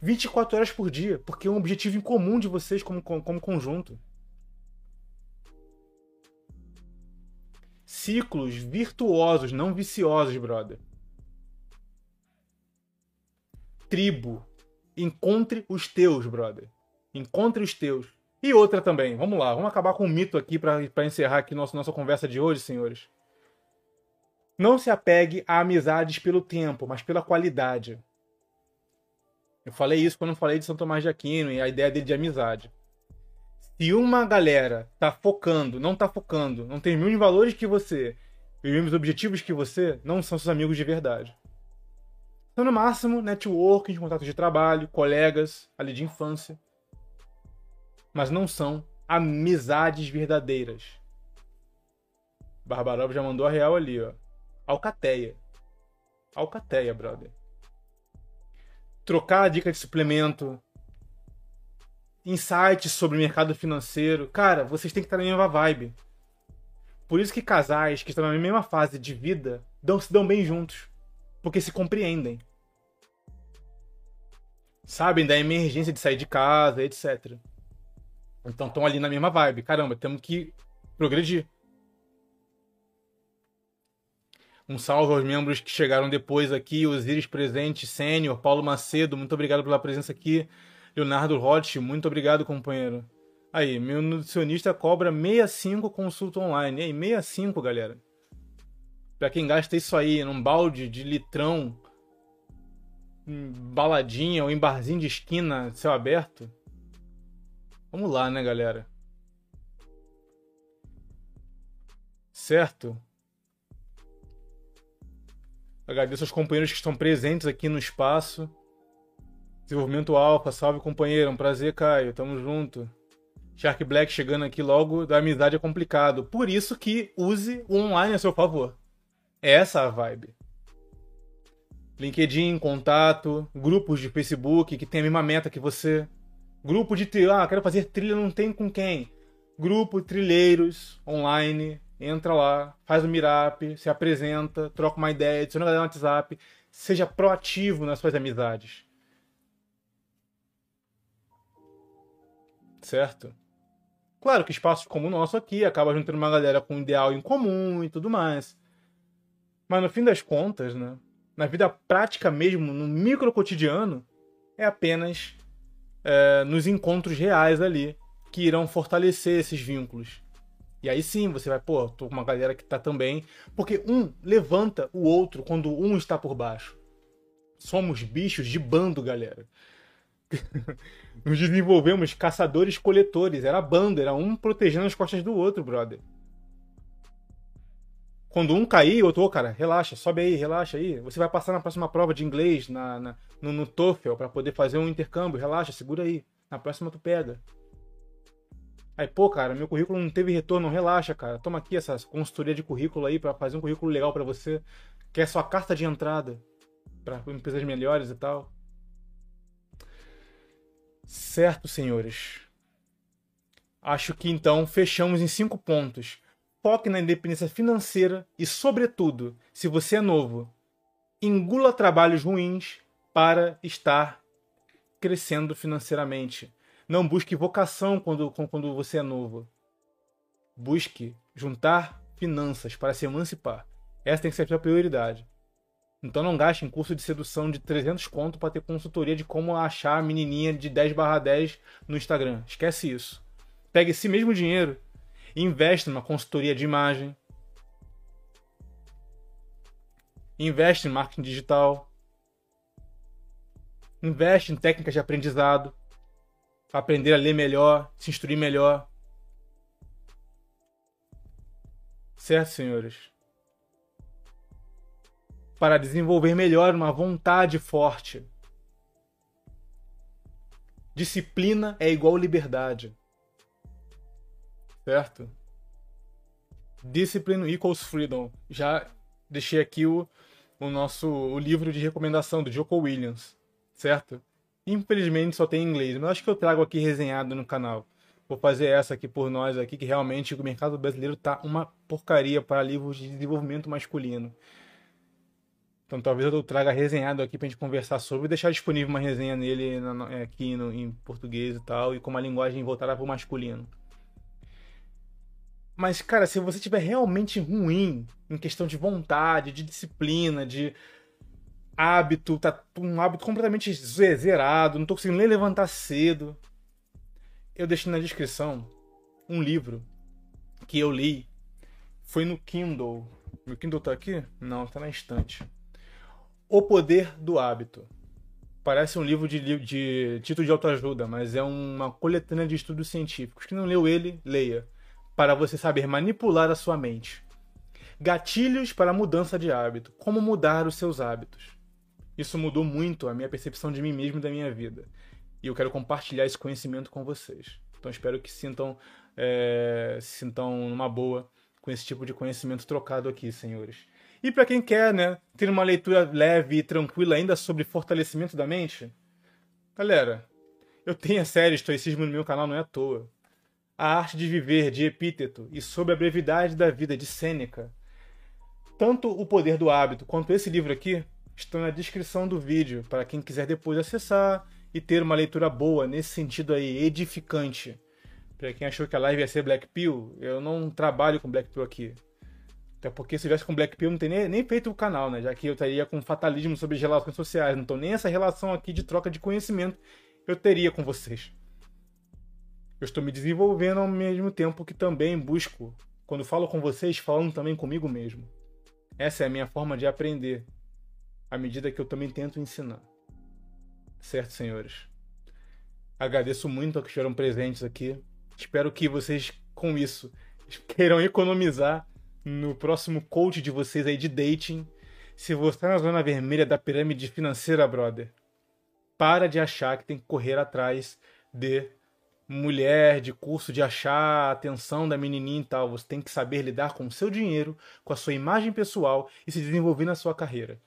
24 horas por dia, porque é um objetivo em comum de vocês como, como conjunto. Ciclos virtuosos, não viciosos, brother. Tribo, Encontre os teus, brother. Encontre os teus. E outra também, vamos lá, vamos acabar com um mito aqui para encerrar aqui nossa, nossa conversa de hoje, senhores. Não se apegue a amizades pelo tempo, mas pela qualidade. Eu falei isso quando falei de São Tomás de Aquino e a ideia dele de amizade. Se uma galera tá focando, não tá focando, não tem os mesmos valores que você, os mesmos objetivos que você, não são seus amigos de verdade. Então, no máximo, networking, contatos de trabalho, colegas ali de infância. Mas não são amizades verdadeiras. Barbarov já mandou a real ali, ó. Alcateia. Alcateia, brother. trocar dica de suplemento, insights sobre o mercado financeiro. Cara, vocês têm que estar na mesma vibe. Por isso que casais que estão na mesma fase de vida dão, se dão bem juntos. Porque se compreendem. Sabem da emergência de sair de casa, etc. Então estão ali na mesma vibe. Caramba, temos que progredir. Um salve aos membros que chegaram depois aqui, Osiris Presente, Sênior, Paulo Macedo, muito obrigado pela presença aqui. Leonardo Roth, muito obrigado, companheiro. Aí, meu nutricionista cobra 65 consulta online. E aí, 65, galera. Pra quem gasta isso aí num balde de litrão, em baladinha ou em barzinho de esquina, céu aberto. Vamos lá, né, galera? Certo? Agradeço aos companheiros que estão presentes aqui no espaço. Desenvolvimento Alfa, salve companheiro, um prazer, Caio, tamo junto. Shark Black chegando aqui logo, da amizade é complicado. Por isso que use o online a seu favor. É essa a vibe. LinkedIn, contato, grupos de Facebook que tem a mesma meta que você. Grupo de trilha, ah, quero fazer trilha, não tem com quem. Grupo trilheiros online, entra lá, faz o meetup, se apresenta, troca uma ideia, adiciona a galera no WhatsApp, seja proativo nas suas amizades. Certo? Claro que espaços como o nosso aqui acaba juntando uma galera com um ideal em comum e tudo mais. Mas no fim das contas, né, na vida prática mesmo, no micro cotidiano, é apenas é, nos encontros reais ali que irão fortalecer esses vínculos. E aí sim você vai, pô, tô com uma galera que tá também. Porque um levanta o outro quando um está por baixo. Somos bichos de bando, galera. Nos desenvolvemos caçadores-coletores. Era bando, era um protegendo as costas do outro, brother. Quando um cair, o outro, ô, cara, relaxa, sobe aí, relaxa aí. Você vai passar na próxima prova de inglês, na, na no, no TOEFL, para poder fazer um intercâmbio. Relaxa, segura aí. Na próxima tu pega. Aí, pô, cara, meu currículo não teve retorno, relaxa, cara. Toma aqui essa consultoria de currículo aí para fazer um currículo legal para você, que é sua carta de entrada para empresas melhores e tal. Certo, senhores. Acho que então fechamos em cinco pontos. Foque na independência financeira e, sobretudo, se você é novo, engula trabalhos ruins para estar crescendo financeiramente. Não busque vocação quando, quando você é novo. Busque juntar finanças para se emancipar. Essa tem que ser a sua prioridade. Então não gaste em curso de sedução de 300 conto para ter consultoria de como achar a menininha de 10 barra 10 no Instagram. Esquece isso. Pegue esse mesmo dinheiro e investe numa consultoria de imagem. Investe em marketing digital. Investe em técnicas de aprendizado aprender a ler melhor, se instruir melhor. Certo, senhores? Para desenvolver melhor uma vontade forte. Disciplina é igual liberdade. Certo? Discipline equals freedom. Já deixei aqui o, o nosso o livro de recomendação do Joko Williams. Certo? Infelizmente só tem em inglês, mas acho que eu trago aqui resenhado no canal. Vou fazer essa aqui por nós aqui, que realmente o mercado brasileiro tá uma porcaria para livros de desenvolvimento masculino. Então talvez eu traga resenhado aqui pra gente conversar sobre e deixar disponível uma resenha nele é, aqui no, em português e tal, e com uma linguagem voltada para o masculino. Mas, cara, se você tiver realmente ruim em questão de vontade, de disciplina, de hábito, tá um hábito completamente zerado, não tô conseguindo nem levantar cedo. Eu deixei na descrição um livro que eu li. Foi no Kindle. Meu Kindle tá aqui? Não, tá na estante. O Poder do Hábito. Parece um livro de, de título de autoajuda, mas é uma coletânea de estudos científicos. Quem não leu ele, leia. Para você saber manipular a sua mente. Gatilhos para a mudança de hábito. Como mudar os seus hábitos. Isso mudou muito a minha percepção de mim mesmo e da minha vida. E eu quero compartilhar esse conhecimento com vocês. Então espero que sintam, é, se sintam numa boa com esse tipo de conhecimento trocado aqui, senhores. E para quem quer, né, ter uma leitura leve e tranquila ainda sobre fortalecimento da mente, galera, eu tenho a série Estoicismo no meu canal, não é à toa. A Arte de Viver, de Epíteto, e sobre a brevidade da vida, de Sêneca. Tanto O Poder do Hábito quanto esse livro aqui estão na descrição do vídeo, para quem quiser depois acessar e ter uma leitura boa, nesse sentido aí, edificante. Para quem achou que a live ia ser Black Pill, eu não trabalho com Black Pill aqui. Até porque se tivesse com Black Pill, não teria nem, feito o canal, né? Já que eu estaria com fatalismo sobre relações sociais. Então, nem essa relação aqui de troca de conhecimento eu teria com vocês. Eu estou me desenvolvendo ao mesmo tempo que também busco, quando falo com vocês, falando também comigo mesmo. Essa é a minha forma de aprender, à medida que eu também tento ensinar. Certo, senhores? Agradeço muito a que estiveram presentes aqui. Espero que vocês, com isso, queiram economizar no próximo coach de vocês aí de dating. Se você está na zona vermelha da pirâmide financeira, brother, para de achar que tem que correr atrás de mulher, de curso de achar a atenção da menininha e tal. Você tem que saber lidar com o seu dinheiro, com a sua imagem pessoal e se desenvolver na sua carreira.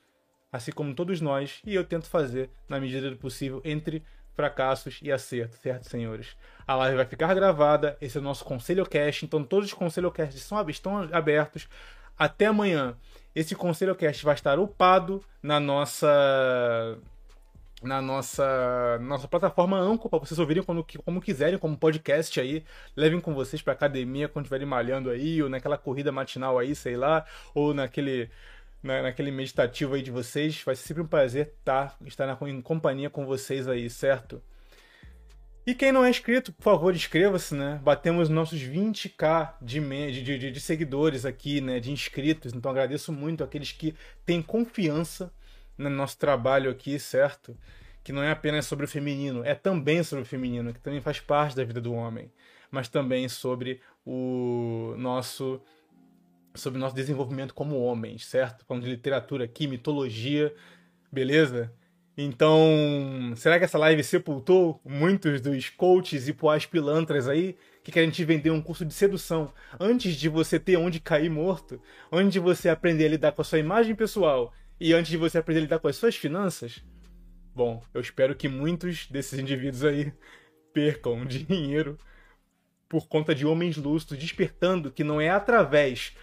Assim como todos nós, e eu tento fazer na medida do possível entre fracassos e acertos, certo, senhores? A live vai ficar gravada, esse é o nosso Conselho Cast, então todos os Conselho Casts são, estão abertos. Até amanhã, esse Conselho Cast vai estar upado na nossa na nossa, nossa plataforma Anco para vocês ouvirem quando, como quiserem, como podcast aí. Levem com vocês para academia quando estiverem malhando aí, ou naquela corrida matinal aí, sei lá, ou naquele, na, naquele meditativo aí de vocês. Vai ser sempre um prazer tá, estar na, em companhia com vocês aí, certo? E quem não é inscrito, por favor, inscreva-se, né? Batemos nossos 20k de, de, de, de seguidores aqui, né? De inscritos. Então agradeço muito aqueles que têm confiança no nosso trabalho aqui, certo? Que não é apenas sobre o feminino, é também sobre o feminino, que também faz parte da vida do homem, mas também sobre o nosso sobre nosso desenvolvimento como homens, certo? Falando de literatura aqui, mitologia, beleza? Então, será que essa live sepultou muitos dos coaches e poás pilantras aí que querem te vender um curso de sedução antes de você ter onde cair morto, antes de você aprender a lidar com a sua imagem pessoal e antes de você aprender a lidar com as suas finanças, bom, eu espero que muitos desses indivíduos aí percam dinheiro por conta de homens lustros, despertando que não é através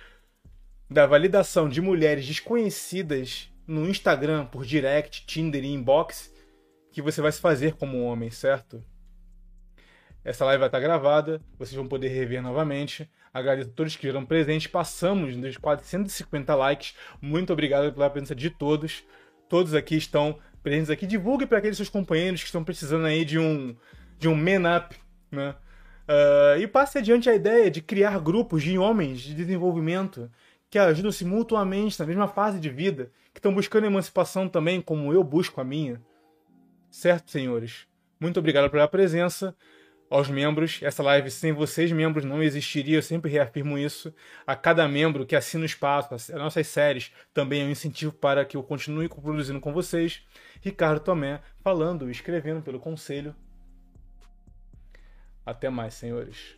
da validação de mulheres desconhecidas no Instagram, por direct, Tinder e inbox, que você vai se fazer como homem, certo? Essa live vai estar gravada, vocês vão poder rever novamente. Agradeço a todos que estiveram presentes. Passamos dos 450 likes. Muito obrigado pela presença de todos. Todos aqui estão presentes aqui. Divulgue para aqueles seus companheiros que estão precisando aí de um de um man up, né? Uh, e passe adiante a ideia de criar grupos de homens de desenvolvimento que ajudam-se mutuamente na mesma fase de vida, que estão buscando emancipação também, como eu busco a minha. Certo, senhores? Muito obrigado pela presença aos membros. Essa live sem vocês, membros, não existiria. Eu sempre reafirmo isso. A cada membro que assina o espaço, as nossas séries, também é um incentivo para que eu continue produzindo com vocês. Ricardo Tomé, falando e escrevendo pelo conselho. Até mais, senhores.